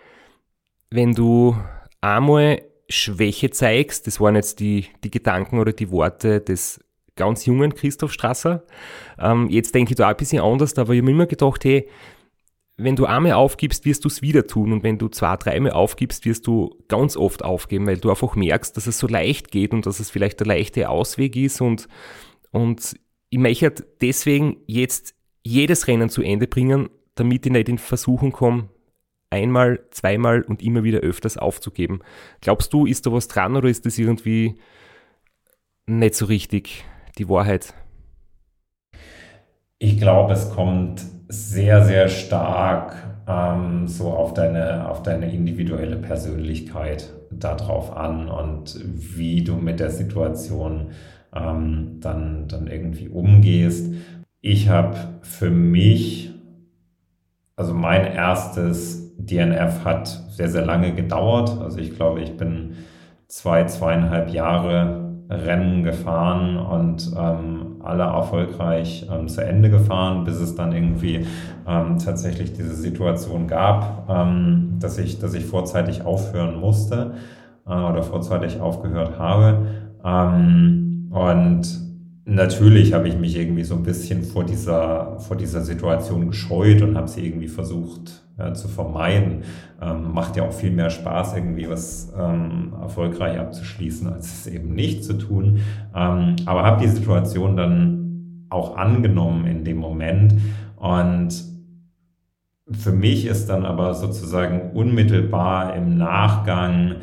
S1: wenn du einmal Schwäche zeigst. Das waren jetzt die, die Gedanken oder die Worte des ganz jungen Christoph Strasser. Ähm, jetzt denke ich da ein bisschen anders, aber ich habe mir immer gedacht, hey, wenn du einmal aufgibst, wirst du es wieder tun. Und wenn du zwei, dreimal aufgibst, wirst du ganz oft aufgeben, weil du einfach merkst, dass es so leicht geht und dass es vielleicht der leichte Ausweg ist. Und, und ich möchte deswegen jetzt jedes Rennen zu Ende bringen, damit ich nicht in Versuchung komme, einmal, zweimal und immer wieder öfters aufzugeben. Glaubst du, ist da was dran oder ist das irgendwie nicht so richtig die Wahrheit?
S2: Ich glaube, es kommt sehr, sehr stark ähm, so auf deine, auf deine individuelle Persönlichkeit darauf an und wie du mit der Situation ähm, dann, dann irgendwie umgehst. Ich habe für mich also mein erstes DNF hat sehr, sehr lange gedauert. Also ich glaube, ich bin zwei, zweieinhalb Jahre Rennen gefahren und ähm, alle erfolgreich ähm, zu Ende gefahren, bis es dann irgendwie ähm, tatsächlich diese Situation gab, ähm, dass, ich, dass ich vorzeitig aufhören musste äh, oder vorzeitig aufgehört habe. Ähm, und natürlich habe ich mich irgendwie so ein bisschen vor dieser, vor dieser Situation gescheut und habe sie irgendwie versucht äh, zu vermeiden. Ähm, macht ja auch viel mehr Spaß, irgendwie was ähm, erfolgreich abzuschließen, als es eben nicht zu tun. Ähm, aber habe die Situation dann auch angenommen in dem Moment und für mich ist dann aber sozusagen unmittelbar im Nachgang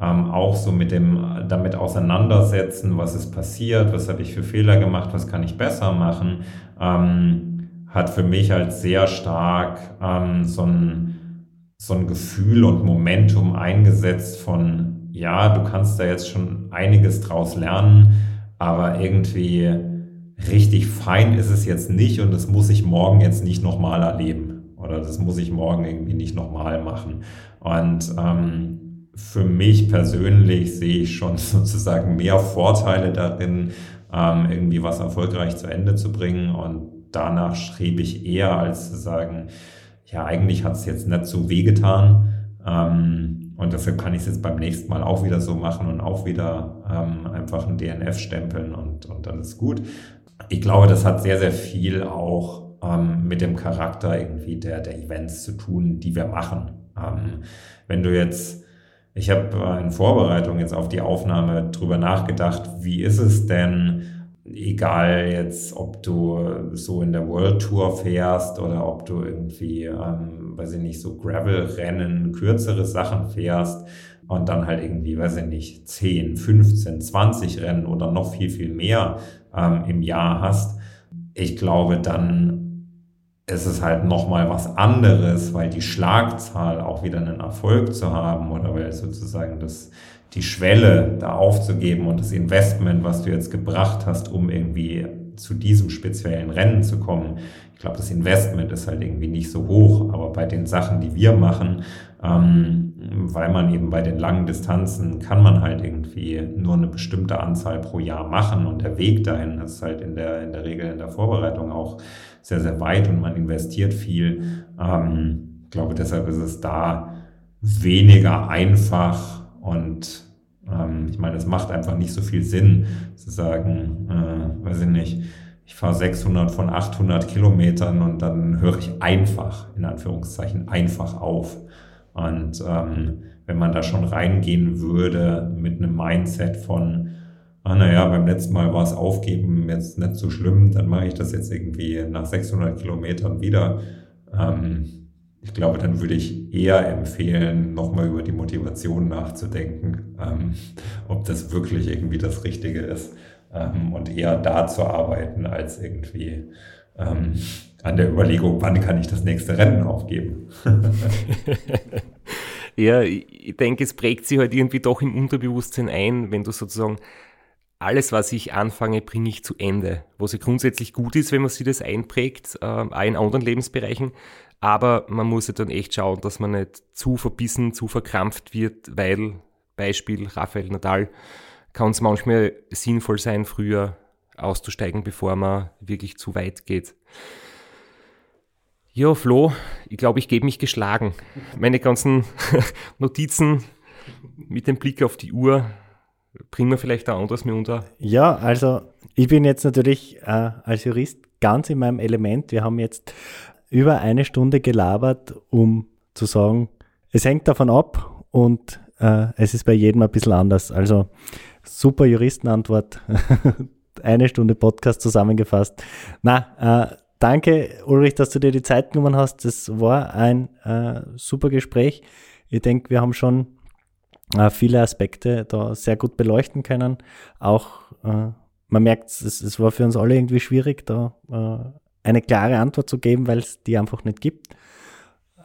S2: ähm, auch so mit dem, damit auseinandersetzen, was ist passiert, was habe ich für Fehler gemacht, was kann ich besser machen, ähm, hat für mich als sehr stark ähm, so, ein, so ein Gefühl und Momentum eingesetzt von, ja, du kannst da jetzt schon einiges draus lernen, aber irgendwie richtig fein ist es jetzt nicht und das muss ich morgen jetzt nicht nochmal erleben oder das muss ich morgen irgendwie nicht nochmal machen. Und ähm, für mich persönlich sehe ich schon sozusagen mehr Vorteile darin, ähm, irgendwie was erfolgreich zu Ende zu bringen. Und danach schrieb ich eher, als zu sagen, ja, eigentlich hat es jetzt nicht so wehgetan. Ähm, und deshalb kann ich es jetzt beim nächsten Mal auch wieder so machen und auch wieder ähm, einfach ein DNF stempeln und, und dann ist gut. Ich glaube, das hat sehr, sehr viel auch ähm, mit dem Charakter irgendwie der, der Events zu tun, die wir machen. Ähm, wenn du jetzt ich habe äh, in Vorbereitung jetzt auf die Aufnahme drüber nachgedacht, wie ist es denn, egal jetzt, ob du so in der World Tour fährst oder ob du irgendwie, ähm, weiß ich nicht, so Gravel-Rennen, kürzere Sachen fährst und dann halt irgendwie, weiß ich nicht, 10, 15, 20 Rennen oder noch viel, viel mehr ähm, im Jahr hast. Ich glaube, dann ist es halt nochmal was anderes, weil die Schlagzahl auch wieder einen Erfolg zu haben oder weil sozusagen das, die Schwelle da aufzugeben und das Investment, was du jetzt gebracht hast, um irgendwie zu diesem speziellen Rennen zu kommen. Ich glaube, das Investment ist halt irgendwie nicht so hoch, aber bei den Sachen, die wir machen, ähm, weil man eben bei den langen Distanzen kann man halt irgendwie nur eine bestimmte Anzahl pro Jahr machen und der Weg dahin ist halt in der, in der Regel in der Vorbereitung auch sehr, sehr weit und man investiert viel. Ähm, ich glaube, deshalb ist es da weniger einfach und ähm, ich meine, es macht einfach nicht so viel Sinn zu sagen, äh, weiß ich nicht, ich fahre 600 von 800 Kilometern und dann höre ich einfach, in Anführungszeichen, einfach auf. Und ähm, wenn man da schon reingehen würde mit einem Mindset von, ah, naja, beim letzten Mal war es aufgeben jetzt nicht so schlimm, dann mache ich das jetzt irgendwie nach 600 Kilometern wieder. Ähm, ich glaube, dann würde ich eher empfehlen, nochmal über die Motivation nachzudenken, ähm, ob das wirklich irgendwie das Richtige ist ähm, und eher da zu arbeiten, als irgendwie ähm, an der Überlegung, wann kann ich das nächste Rennen aufgeben.
S1: ja, ich denke, es prägt sich halt irgendwie doch im Unterbewusstsein ein, wenn du sozusagen alles, was ich anfange, bringe ich zu Ende. Was ja grundsätzlich gut ist, wenn man sich das einprägt, äh, auch in anderen Lebensbereichen. Aber man muss ja dann echt schauen, dass man nicht zu verbissen, zu verkrampft wird, weil, Beispiel Rafael Nadal, kann es manchmal sinnvoll sein, früher auszusteigen, bevor man wirklich zu weit geht. Ja, Flo, ich glaube, ich gebe mich geschlagen. Meine ganzen Notizen mit dem Blick auf die Uhr bringen wir vielleicht auch anders mir unter.
S6: Ja, also ich bin jetzt natürlich äh, als Jurist ganz in meinem Element. Wir haben jetzt über eine Stunde gelabert, um zu sagen, es hängt davon ab und äh, es ist bei jedem ein bisschen anders. Also super Juristenantwort. eine Stunde Podcast zusammengefasst. Na, äh, danke Ulrich, dass du dir die Zeit genommen hast. Das war ein äh, super Gespräch. Ich denke, wir haben schon äh, viele Aspekte da sehr gut beleuchten können. Auch äh, man merkt, es, es war für uns alle irgendwie schwierig, da äh, eine klare Antwort zu geben, weil es die einfach nicht gibt.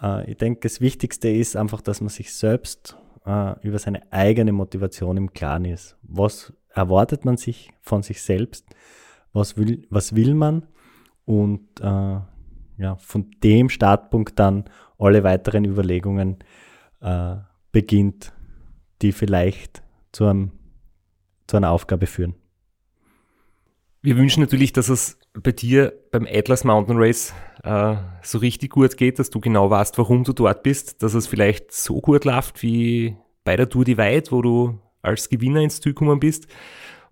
S6: Äh, ich denke, das Wichtigste ist einfach, dass man sich selbst über seine eigene Motivation im Klaren ist. Was erwartet man sich von sich selbst? Was will, was will man? Und äh, ja, von dem Startpunkt dann alle weiteren Überlegungen äh, beginnt, die vielleicht zu, einem, zu einer Aufgabe führen.
S1: Wir wünschen natürlich, dass es bei dir beim Atlas Mountain Race äh, so richtig gut geht, dass du genau weißt, warum du dort bist, dass es vielleicht so gut läuft wie bei der Tour Divide, wo du als Gewinner ins Ziel gekommen bist.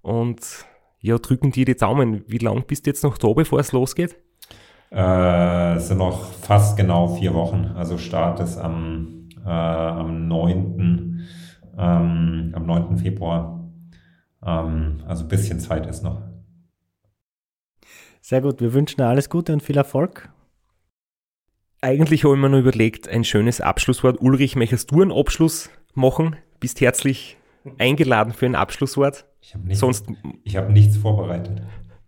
S1: Und ja, drücken dir die Daumen. Wie lang bist du jetzt noch da, bevor es losgeht?
S2: Äh, es sind noch fast genau vier Wochen. Also Start ist am, äh, am 9. Ähm, am 9. Februar. Ähm, also ein bisschen Zeit ist noch.
S6: Sehr gut, wir wünschen dir alles Gute und viel Erfolg.
S1: Eigentlich habe ich mir nur überlegt, ein schönes Abschlusswort. Ulrich, möchtest du einen Abschluss machen? Bist herzlich eingeladen für ein Abschlusswort.
S2: Ich habe nichts,
S1: Sonst,
S2: ich hab nichts vorbereitet.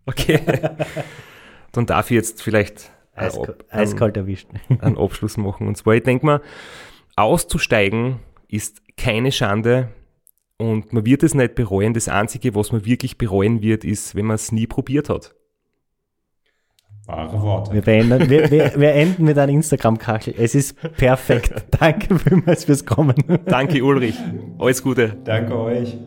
S1: okay. Dann darf ich jetzt vielleicht
S6: Eiskal eiskalt erwischt.
S1: einen Abschluss machen. Und zwar, ich denke mal, auszusteigen ist keine Schande und man wird es nicht bereuen. Das Einzige, was man wirklich bereuen wird, ist, wenn man es nie probiert hat.
S2: Wahre Worte.
S6: Wir, beenden, wir, wir, wir enden mit einem Instagram-Kachel. Es ist perfekt. Danke vielmals fürs Kommen.
S1: Danke, Ulrich. Alles Gute.
S2: Danke euch.